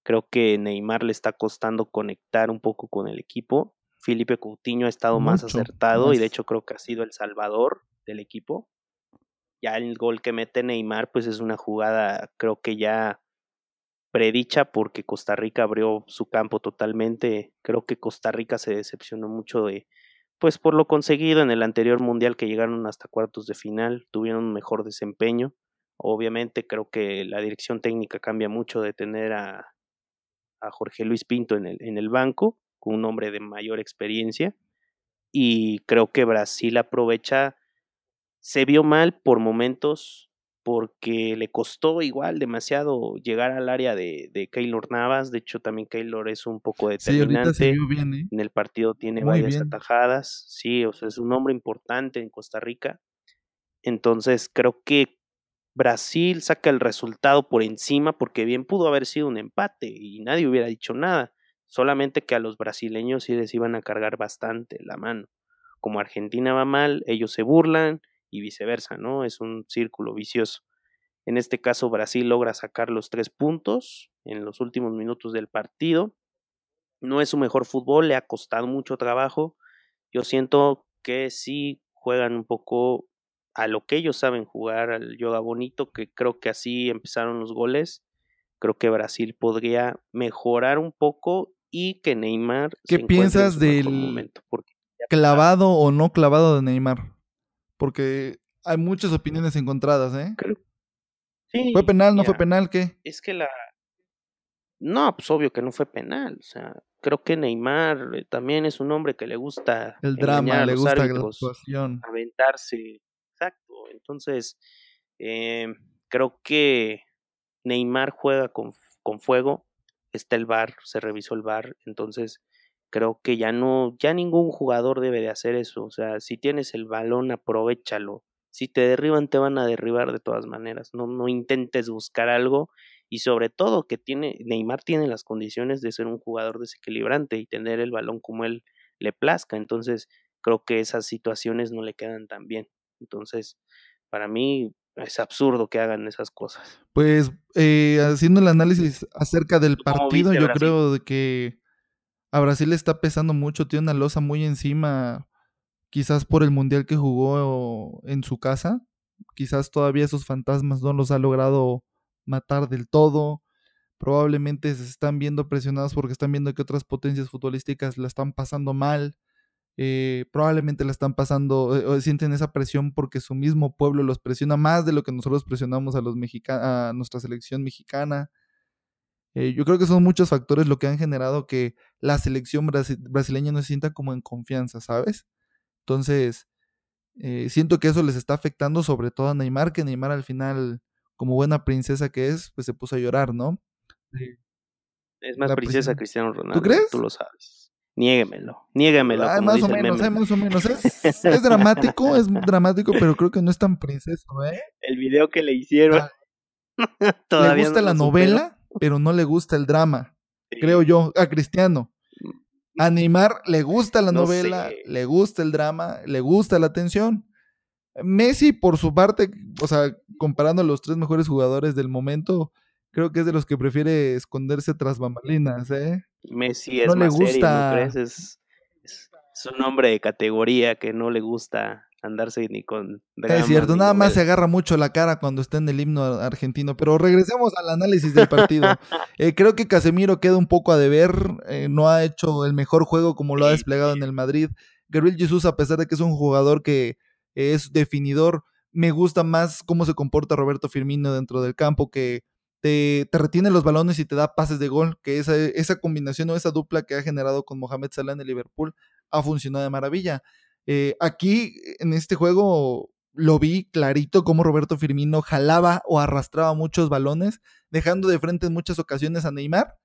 Creo que Neymar le está costando conectar un poco con el equipo. Felipe Coutinho ha estado más acertado y de hecho creo que ha sido el salvador del equipo. Ya el gol que mete Neymar pues es una jugada creo que ya predicha porque Costa Rica abrió su campo totalmente. Creo que Costa Rica se decepcionó mucho de pues por lo conseguido en el anterior mundial que llegaron hasta cuartos de final, tuvieron un mejor desempeño. Obviamente creo que la dirección técnica cambia mucho de tener a, a Jorge Luis Pinto en el, en el banco con un hombre de mayor experiencia. Y creo que Brasil aprovecha, se vio mal por momentos porque le costó igual demasiado llegar al área de, de Keylor Navas. De hecho, también Keylor es un poco determinante. ¿eh? En el partido tiene varias atajadas. Sí, o sea, es un hombre importante en Costa Rica. Entonces, creo que Brasil saca el resultado por encima porque bien pudo haber sido un empate y nadie hubiera dicho nada solamente que a los brasileños sí les iban a cargar bastante la mano. Como Argentina va mal, ellos se burlan y viceversa, ¿no? Es un círculo vicioso. En este caso, Brasil logra sacar los tres puntos en los últimos minutos del partido. No es su mejor fútbol, le ha costado mucho trabajo. Yo siento que sí juegan un poco a lo que ellos saben jugar, al yoga bonito, que creo que así empezaron los goles. Creo que Brasil podría mejorar un poco y que Neymar. ¿Qué piensas del clavado o no clavado de Neymar? Porque hay muchas opiniones encontradas, ¿eh? ¿Fue penal? ¿No fue penal? ¿Qué? Es que la. No, pues obvio que no fue penal. O sea, creo que Neymar eh, también es un hombre que le gusta. El drama, le gusta la actuación. Aventarse. Exacto. Entonces, eh, creo que Neymar juega con, con fuego está el bar, se revisó el bar, entonces creo que ya no, ya ningún jugador debe de hacer eso, o sea, si tienes el balón, aprovechalo, si te derriban, te van a derribar de todas maneras, no, no intentes buscar algo y sobre todo que tiene, Neymar tiene las condiciones de ser un jugador desequilibrante y tener el balón como él le plazca, entonces creo que esas situaciones no le quedan tan bien, entonces para mí es absurdo que hagan esas cosas. Pues eh, haciendo el análisis acerca del partido, yo creo de que a Brasil le está pesando mucho, tiene una losa muy encima, quizás por el mundial que jugó en su casa, quizás todavía esos fantasmas no los ha logrado matar del todo. Probablemente se están viendo presionados porque están viendo que otras potencias futbolísticas la están pasando mal. Eh, probablemente la están pasando, eh, o sienten esa presión porque su mismo pueblo los presiona más de lo que nosotros presionamos a, los a nuestra selección mexicana. Eh, yo creo que son muchos factores lo que han generado que la selección brasileña no se sienta como en confianza, ¿sabes? Entonces, siento que eso les está afectando sobre todo a Neymar, que Neymar al final, como buena princesa que es, pues se puso a llorar, ¿no? Es más princesa Cristiano Ronaldo. ¿Tú crees? Tú lo sabes. Niéguemelo, niéguemelo. más, o menos, más o menos, Es, dramático, es dramático, pero creo que no es tan princeso, ¿eh? El video que le hicieron. Ah. le gusta la novela, pero no le gusta el drama. Creo yo, a Cristiano. A Neymar le gusta la novela, le gusta el drama, le gusta la atención. Messi, por su parte, o sea, comparando a los tres mejores jugadores del momento, creo que es de los que prefiere esconderse tras bambalinas, ¿eh? Messi es no le gusta. Es, un hombre de categoría que no le gusta andarse ni con. Es cierto, nada más se agarra mucho la cara cuando está en el himno argentino. Pero regresemos al análisis del partido. Eh, creo que Casemiro queda un poco a deber. Eh, no ha hecho el mejor juego como lo ha desplegado en el Madrid. Gabriel Jesús, a pesar de que es un jugador que es definidor, me gusta más cómo se comporta Roberto Firmino dentro del campo que te, retiene los balones y te da pases de gol, que esa, esa combinación o esa dupla que ha generado con Mohamed Salah en el Liverpool ha funcionado de maravilla. Eh, aquí, en este juego, lo vi clarito cómo Roberto Firmino jalaba o arrastraba muchos balones, dejando de frente en muchas ocasiones a Neymar.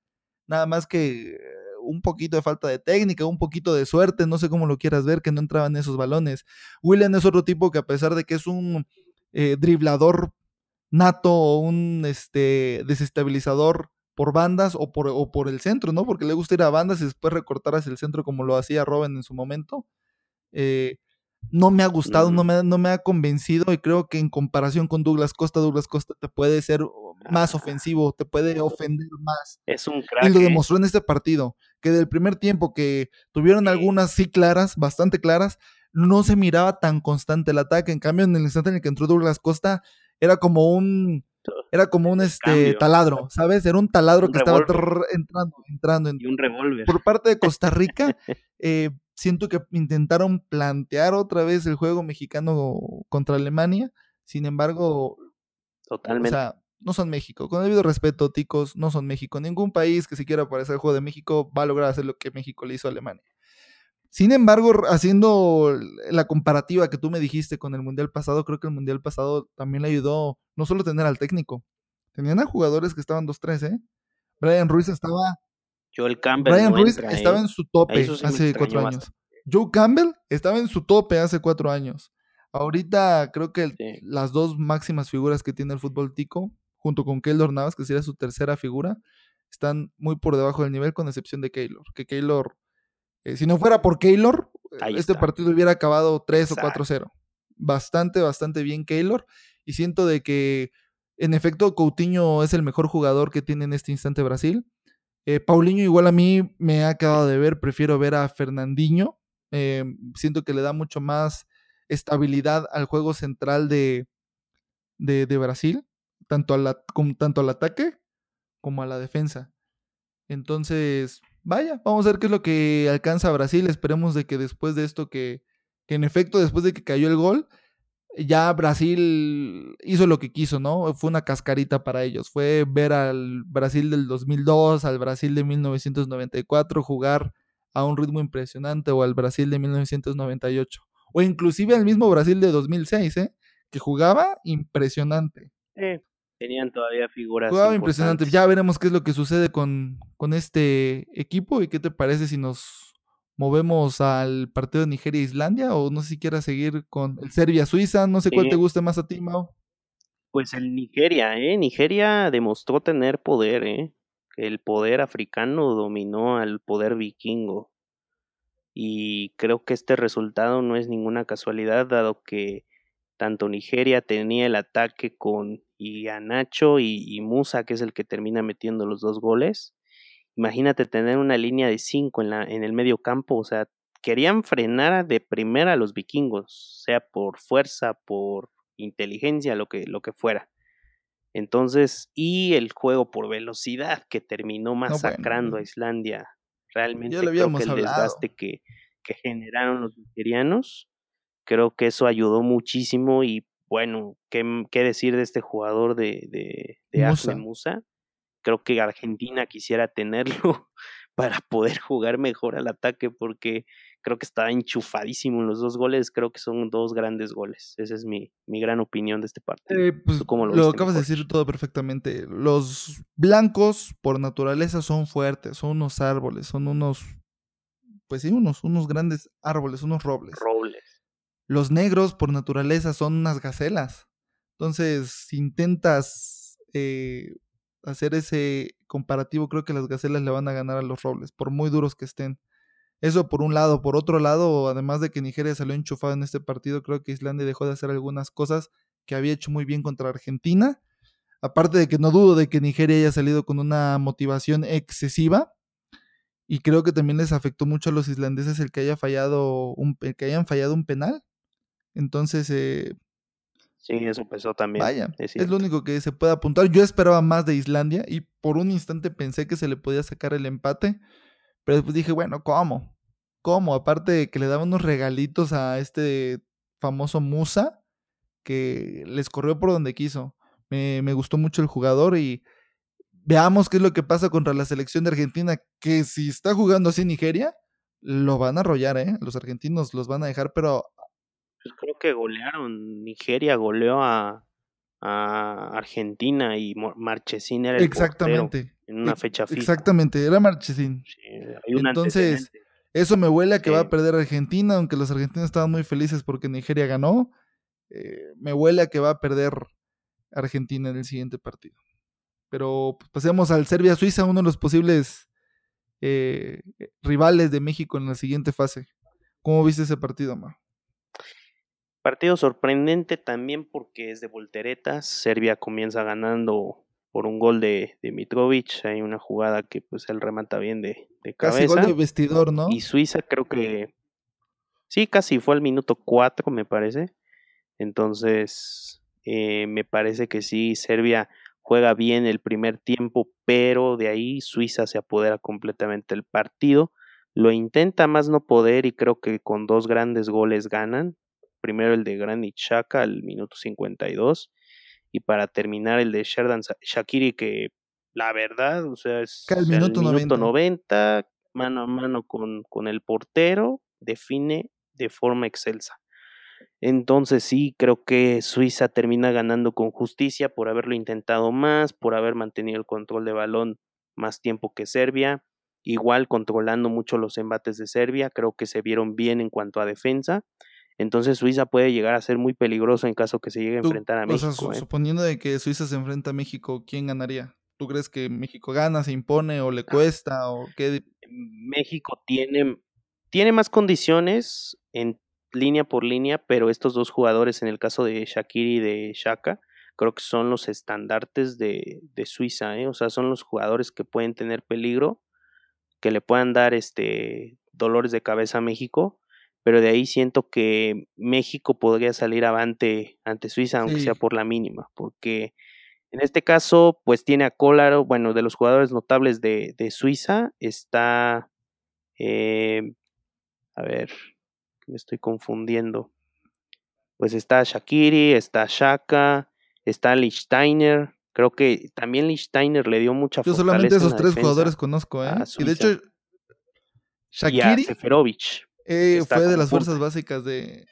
Nada más que un poquito de falta de técnica, un poquito de suerte, no sé cómo lo quieras ver, que no entraban esos balones. William es otro tipo que a pesar de que es un eh, driblador nato o un este, desestabilizador por bandas o por, o por el centro, ¿no? Porque le gusta ir a bandas y después recortar hacia el centro como lo hacía Robin en su momento. Eh, no me ha gustado, no, me, no me ha convencido y creo que en comparación con Douglas Costa, Douglas Costa te puede ser más ofensivo, te puede ofender más. Es un crack. Y lo ¿eh? demostró en este partido, que del primer tiempo que tuvieron algunas sí claras, bastante claras, no se miraba tan constante el ataque. En cambio, en el instante en el que entró Douglas Costa, era como un era como un este taladro, ¿sabes? Era un taladro que estaba entrando, entrando. Y un revólver. Por parte de Costa Rica, eh, siento que intentaron plantear otra vez el juego mexicano contra Alemania. Sin embargo, Totalmente. O sea, no son México. Con debido respeto, ticos, no son México. Ningún país que se quiera parecer al juego de México va a lograr hacer lo que México le hizo a Alemania. Sin embargo, haciendo la comparativa que tú me dijiste con el Mundial pasado, creo que el Mundial pasado también le ayudó no solo tener al técnico, tenían a jugadores que estaban 2-3, ¿eh? Brian Ruiz estaba... Joel Campbell Brian Ruiz estaba en su tope hace cuatro años. Joe Campbell estaba en su tope hace cuatro años. Ahorita creo que las dos máximas figuras que tiene el fútbol tico, junto con Keylor Navas, que sería su tercera figura, están muy por debajo del nivel, con excepción de Keylor. Que Keylor eh, si no fuera por Keylor, este partido hubiera acabado 3 o 4-0. Bastante, bastante bien Keylor. Y siento de que, en efecto, Coutinho es el mejor jugador que tiene en este instante Brasil. Eh, Paulinho igual a mí me ha acabado de ver, prefiero ver a Fernandinho. Eh, siento que le da mucho más estabilidad al juego central de, de, Brasil, tanto, tanto al ataque como a la defensa. Entonces, vaya, vamos a ver qué es lo que alcanza Brasil. Esperemos de que después de esto, que, que en efecto, después de que cayó el gol, ya Brasil hizo lo que quiso, ¿no? Fue una cascarita para ellos. Fue ver al Brasil del 2002, al Brasil de 1994 jugar a un ritmo impresionante o al Brasil de 1998. O inclusive al mismo Brasil de 2006, ¿eh? Que jugaba impresionante. Tenían todavía figuras. Jugaba impresionante. Ya veremos qué es lo que sucede con, con este equipo y qué te parece si nos movemos al partido de Nigeria-Islandia o no sé si quieras seguir con el Serbia-Suiza. No sé cuál te guste más a ti, Mao. Pues el Nigeria, ¿eh? Nigeria demostró tener poder, ¿eh? El poder africano dominó al poder vikingo. Y creo que este resultado no es ninguna casualidad, dado que tanto Nigeria tenía el ataque con y a Nacho y, Musa, que es el que termina metiendo los dos goles. Imagínate tener una línea de cinco en, la, en el medio campo, o sea, querían frenar de primera a los vikingos, sea por fuerza, por inteligencia, lo que, lo que fuera. Entonces, y el juego por velocidad que terminó masacrando a Islandia. Realmente creo que el desgaste que, que generaron los nigerianos, creo que eso ayudó muchísimo y bueno, ¿qué, qué decir de este jugador de, de, de Musa. Musa? Creo que Argentina quisiera tenerlo para poder jugar mejor al ataque porque creo que estaba enchufadísimo en los dos goles, creo que son dos grandes goles. Esa es mi, mi gran opinión de este partido. Eh, pues, lo, acabas de decir todo perfectamente. Los blancos por naturaleza son fuertes, son unos árboles, son unos, pues sí, unos, unos grandes árboles, unos robles. Robles. Los negros por naturaleza son unas gacelas. Entonces, si intentas eh, hacer ese comparativo, creo que las gacelas le van a ganar a los robles, por muy duros que estén. Eso por un lado. Por otro lado, además de que Nigeria salió enchufada en este partido, creo que Islandia dejó de hacer algunas cosas que había hecho muy bien contra Argentina. Aparte de que no dudo de que Nigeria haya salido con una motivación excesiva. Y creo que también les afectó mucho a los islandeses el que haya fallado hayan fallado un penal. Entonces, eh, sí, eso pesó también. Vaya, es, lo único que se puede apuntar. Yo esperaba más de Islandia y por un instante pensé que se le podía sacar el empate, pero después dije, bueno, ¿cómo? ¿Cómo? Aparte de que le daban unos regalitos a este famoso Musa, que les corrió por donde quiso. Me, me gustó mucho el jugador y veamos qué es lo que pasa contra la selección de Argentina, que si está jugando así Nigeria, lo van a arrollar, ¿eh? Los argentinos los van a dejar, pero Pues creo que golearon, Nigeria goleó a, a Argentina y Marchesín era el Exactamente. en una fecha fija. Exactamente, era Marchesín. Entonces, eso me huele a que va a perder Argentina, aunque los argentinos estaban muy felices porque Nigeria ganó. Eh, me huele a que va a perder Argentina en el siguiente partido. Pero pues, pasemos al Serbia-Suiza, uno de los posibles eh, rivales de México en la siguiente fase. ¿Cómo viste ese partido, Ma? Partido sorprendente también porque es de volteretas. Serbia comienza ganando por un gol de, de Mitrovic. Hay una jugada que pues él remata bien de, de cabeza. Casi gol de vestidor, ¿no? Y Suiza creo que... Sí, casi fue al minuto 4, me parece. Entonces, eh, me parece que sí, Serbia juega bien el primer tiempo, pero de ahí Suiza se apodera completamente el partido. Lo intenta más no poder y creo que con dos grandes goles ganan primero el de Granit Xhaka al minuto 52 y para terminar el de Sherdan Shakiri que la verdad, o sea, es el minuto, 90. mano a mano con, con el portero, define de forma excelsa. Entonces sí, creo que Suiza termina ganando con justicia por haberlo intentado más, por haber mantenido el control de balón más tiempo que Serbia, igual controlando mucho los embates de Serbia, creo que se vieron bien en cuanto a defensa entonces Suiza puede llegar a ser muy peligroso en caso que se llegue a enfrentar a México. ¿eh? Suponiendo de que Suiza se enfrenta a México, ¿quién ganaría? ¿Tú crees que México gana, se impone o le ah. cuesta o qué? México tiene, tiene más condiciones en línea por línea, pero estos dos jugadores, en el caso de Shakiri y de Shaka, creo que son los estandartes de, de Suiza, ¿eh? o sea, son los jugadores que pueden tener peligro, que le puedan dar este dolores de cabeza a México pero de ahí siento que México podría salir avante ante Suiza, aunque sea por la mínima, porque en este caso, pues tiene a Colaro, bueno, de los jugadores notables de, de Suiza, está, eh, a ver, me estoy confundiendo, pues está Shakiri, está Shaka, está Lichtsteiner, creo que también Lichtsteiner le dio mucha Yo solamente esos tres jugadores conozco, ¿eh? Y de hecho, Shakiri... Y Seferovic. Eh, fue de las fuerzas básicas de,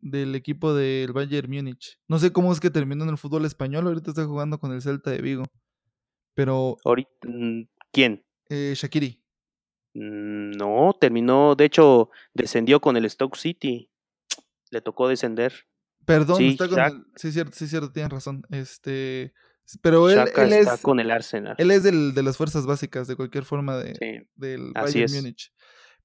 del equipo del Bayern Múnich. No sé cómo es que terminó en el fútbol español. Ahorita está jugando con el Celta de Vigo. Pero. Mm, ¿Quién? Eh, Shakiri. Mm, no, terminó. De hecho, descendió con el Stoke City. Le tocó descender. Perdón, está con el, sí, cierto, sí, cierto, tienen razón. Este. Pero él, él está es. con el Arsenal. Él es del, de las fuerzas básicas, de cualquier forma, de, del Bayern Múnich.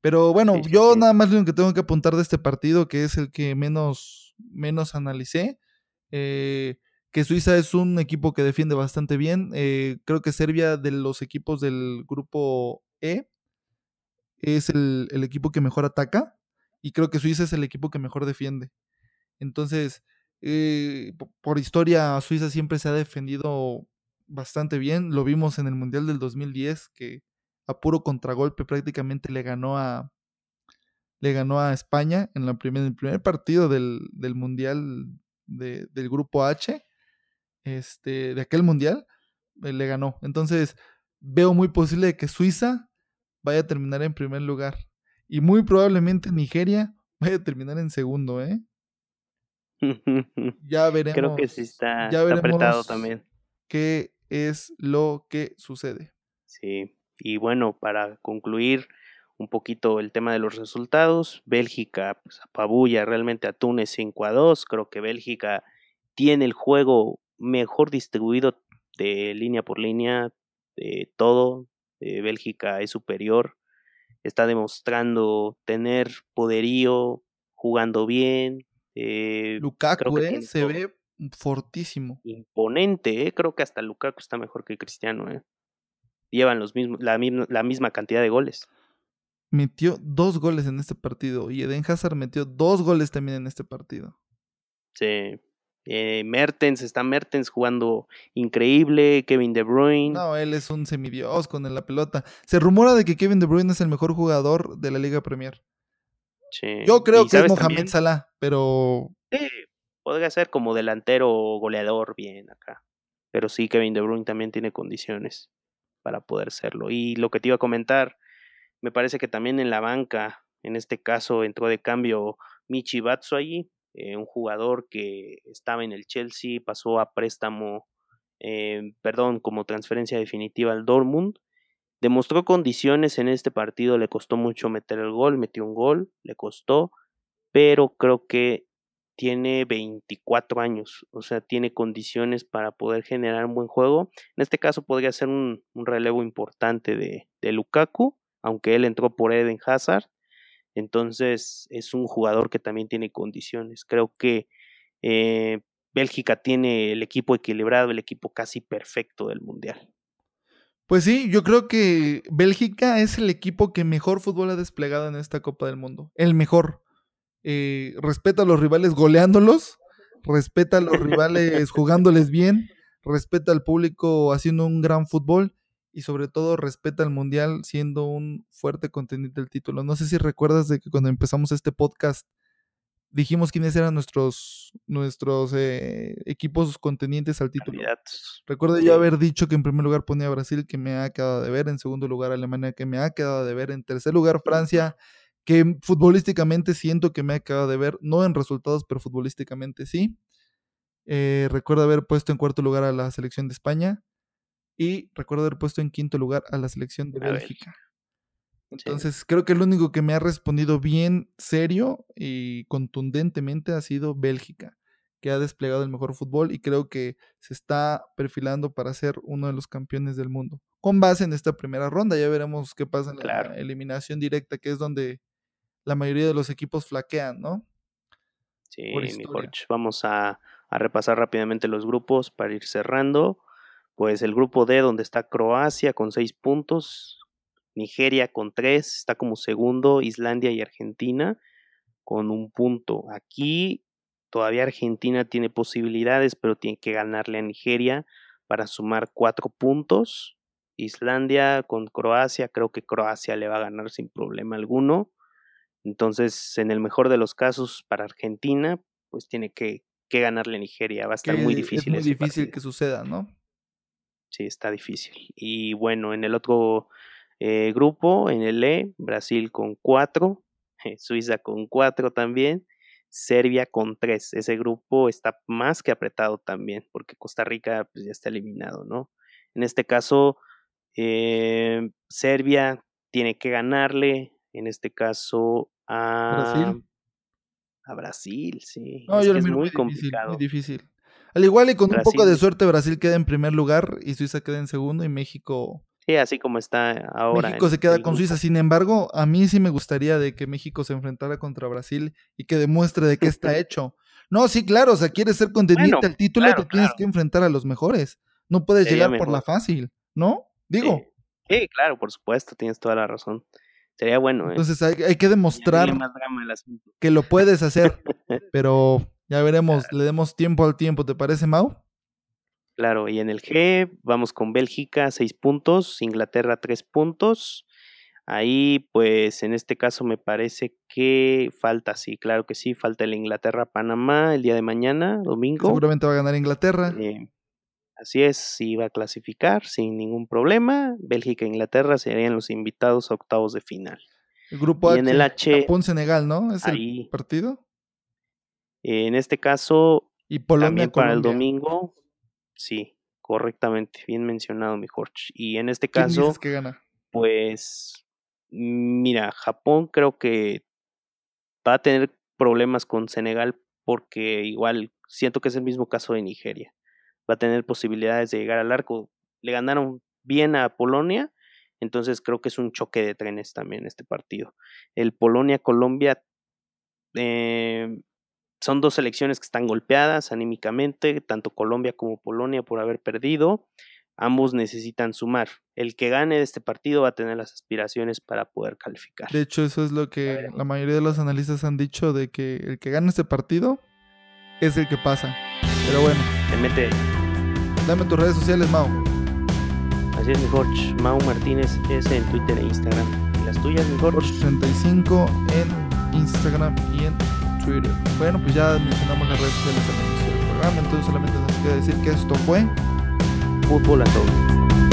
Pero bueno, yo nada más lo único que tengo que apuntar de este partido, que es el que menos, menos analicé, eh, que Suiza es un equipo que defiende bastante bien. Eh, creo que Serbia de los equipos del grupo E es el, equipo que mejor ataca y creo que Suiza es el equipo que mejor defiende. Entonces, eh, por historia, Suiza siempre se ha defendido bastante bien. Lo vimos en el Mundial del 2010, que a puro contragolpe prácticamente le ganó a le ganó a España en, la el primer partido del, mundial del grupo H este, de aquel mundial eh, le ganó. Entonces veo muy posible que Suiza vaya a terminar en primer lugar y muy probablemente Nigeria vaya a terminar en segundo ¿eh? ya veremos creo que sí está, ya está apretado también. qué es lo que sucede. Sí y bueno, para concluir un poquito el tema de los resultados, Bélgica pues, apabulla realmente a Túnez 5 a 2. Creo que Bélgica tiene el juego mejor distribuido de línea por línea, de todo. Eh, Bélgica es superior, está demostrando tener poderío, jugando bien. Eh, Lukaku eh, se ve fortísimo. Imponente, eh, creo que hasta Lukaku está mejor que Cristiano. Eh llevan los mismos, la, misma, la misma cantidad de goles. Metió dos goles en este partido y Eden Hazard metió dos goles también en este partido. Sí. Eh, Mertens, está Mertens jugando increíble, Kevin De Bruyne. No, él es un semidios con la pelota. Se rumora de que Kevin De Bruyne es el mejor jugador de la Liga Premier. Sí. Yo creo que es Mohamed Salah, pero... Sí, podría ser como delantero goleador bien acá. Pero sí, Kevin De Bruyne también tiene condiciones para poder serlo. Y lo que te iba a comentar, me parece que también en la banca, en este caso entró de cambio Michi allí eh, un jugador que estaba en el Chelsea, pasó a préstamo, eh, perdón, como transferencia definitiva al Dortmund. Demostró condiciones en este partido, le costó mucho meter el gol, metió un gol, le costó, pero creo que tiene 24 años, o sea, tiene condiciones para poder generar un buen juego. En este caso podría ser un, relevo importante de, Lukaku, aunque él entró por Eden Hazard. Entonces es un jugador que también tiene condiciones. Creo que eh, Bélgica tiene el equipo equilibrado, el equipo casi perfecto del Mundial. Pues sí, yo creo que Bélgica es el equipo que mejor fútbol ha desplegado en esta Copa del Mundo. El mejor. Eh, respeta a los rivales goleándolos, respeta a los rivales jugándoles bien, respeta al público haciendo un gran fútbol y sobre todo respeta al mundial siendo un fuerte contendiente del título. No sé si recuerdas de que cuando empezamos este podcast dijimos quiénes eran nuestros, nuestros eh, equipos contendientes al título. Recuerdo yo haber dicho que en primer lugar ponía Brasil, que me ha quedado de ver, en segundo lugar Alemania, que me ha quedado de ver, en tercer lugar Francia, que futbolísticamente siento que me ha acabado de ver, no en resultados, pero futbolísticamente sí. Eh, recuerdo haber puesto en cuarto lugar a la selección de España y recuerdo haber puesto en quinto lugar a la selección de Bélgica. Entonces, creo que el único que me ha respondido bien, serio y contundentemente ha sido Bélgica, que ha desplegado el mejor fútbol y creo que se está perfilando para ser uno de los campeones del mundo. Con base en esta primera ronda, ya veremos qué pasa en la eliminación directa, que es donde la mayoría de los equipos flaquean, ¿no? Sí, mejor. Vamos a, repasar rápidamente los grupos para ir cerrando. Pues el grupo D, donde está Croacia con seis puntos, Nigeria con tres, está como segundo, Islandia y Argentina con un punto. Aquí todavía Argentina tiene posibilidades, pero tiene que ganarle a Nigeria para sumar cuatro puntos. Islandia con Croacia, creo que Croacia le va a ganar sin problema alguno. Entonces, en el mejor de los casos para Argentina, pues tiene que, ganarle a Nigeria. Va a estar muy difícil. Es muy difícil que suceda, ¿no? Sí, está difícil. Y bueno, en el otro eh, grupo, en el E, Brasil con cuatro, Suiza con cuatro también, Serbia con tres. Ese grupo está más que apretado también, porque Costa Rica pues, ya está eliminado, ¿no? En este caso, eh, Serbia tiene que ganarle, en este caso a Brasil. A Brasil, sí. es, muy, complicado. muy difícil. Al igual y con un poco de suerte, Brasil queda en primer lugar y Suiza queda en segundo y México. Sí, así como está ahora. México se queda con Suiza. Sin embargo, a mí sí me gustaría de que México se enfrentara contra Brasil y que demuestre de qué está hecho. No, sí, claro, o sea, quieres ser contendiente al título, te tienes que enfrentar a los mejores. No puedes llegar por la fácil, ¿no? Digo. sí, claro, por supuesto, tienes toda la razón. Sería bueno. ¿eh? Entonces hay, que demostrar que lo puedes hacer, pero ya veremos, le demos tiempo al tiempo, ¿te parece, Mau? Claro, y en el G vamos con Bélgica, seis puntos, Inglaterra, tres puntos. Ahí, pues, en este caso me parece que falta, sí, claro que sí, falta el Inglaterra-Panamá el día de mañana, domingo. Seguramente va a ganar Inglaterra. Eh, Así es, si va a clasificar sin ningún problema. Bélgica e Inglaterra serían los invitados a octavos de final. El grupo H, en el H, Japón Senegal, ¿no? Es el partido. En este caso, y Polonia, también para el domingo, sí, correctamente, bien mencionado, mi Jorge. Y en este caso, que gana? pues, mira, Japón creo que va a tener problemas con Senegal porque igual siento que es el mismo caso de Nigeria va a tener posibilidades de llegar al arco. Le ganaron bien a Polonia, entonces creo que es un choque de trenes también este partido. El Polonia-Colombia eh, son dos selecciones que están golpeadas anímicamente, tanto Colombia como Polonia por haber perdido. Ambos necesitan sumar. El que gane de este partido va a tener las aspiraciones para poder calificar. De hecho, eso es lo que la mayoría de los analistas han dicho, de que el que gane este partido es el que pasa. Pero bueno. Te mete. Dame tus redes sociales, Mau. Así es, mi Jorge. Mau Martínez es en Twitter e Instagram. ¿Y las tuyas, mi Jorge? 65 en Instagram y en Twitter. Bueno, pues ya mencionamos las redes sociales en el programa, entonces solamente nos queda decir que esto fue Fútbol a todos.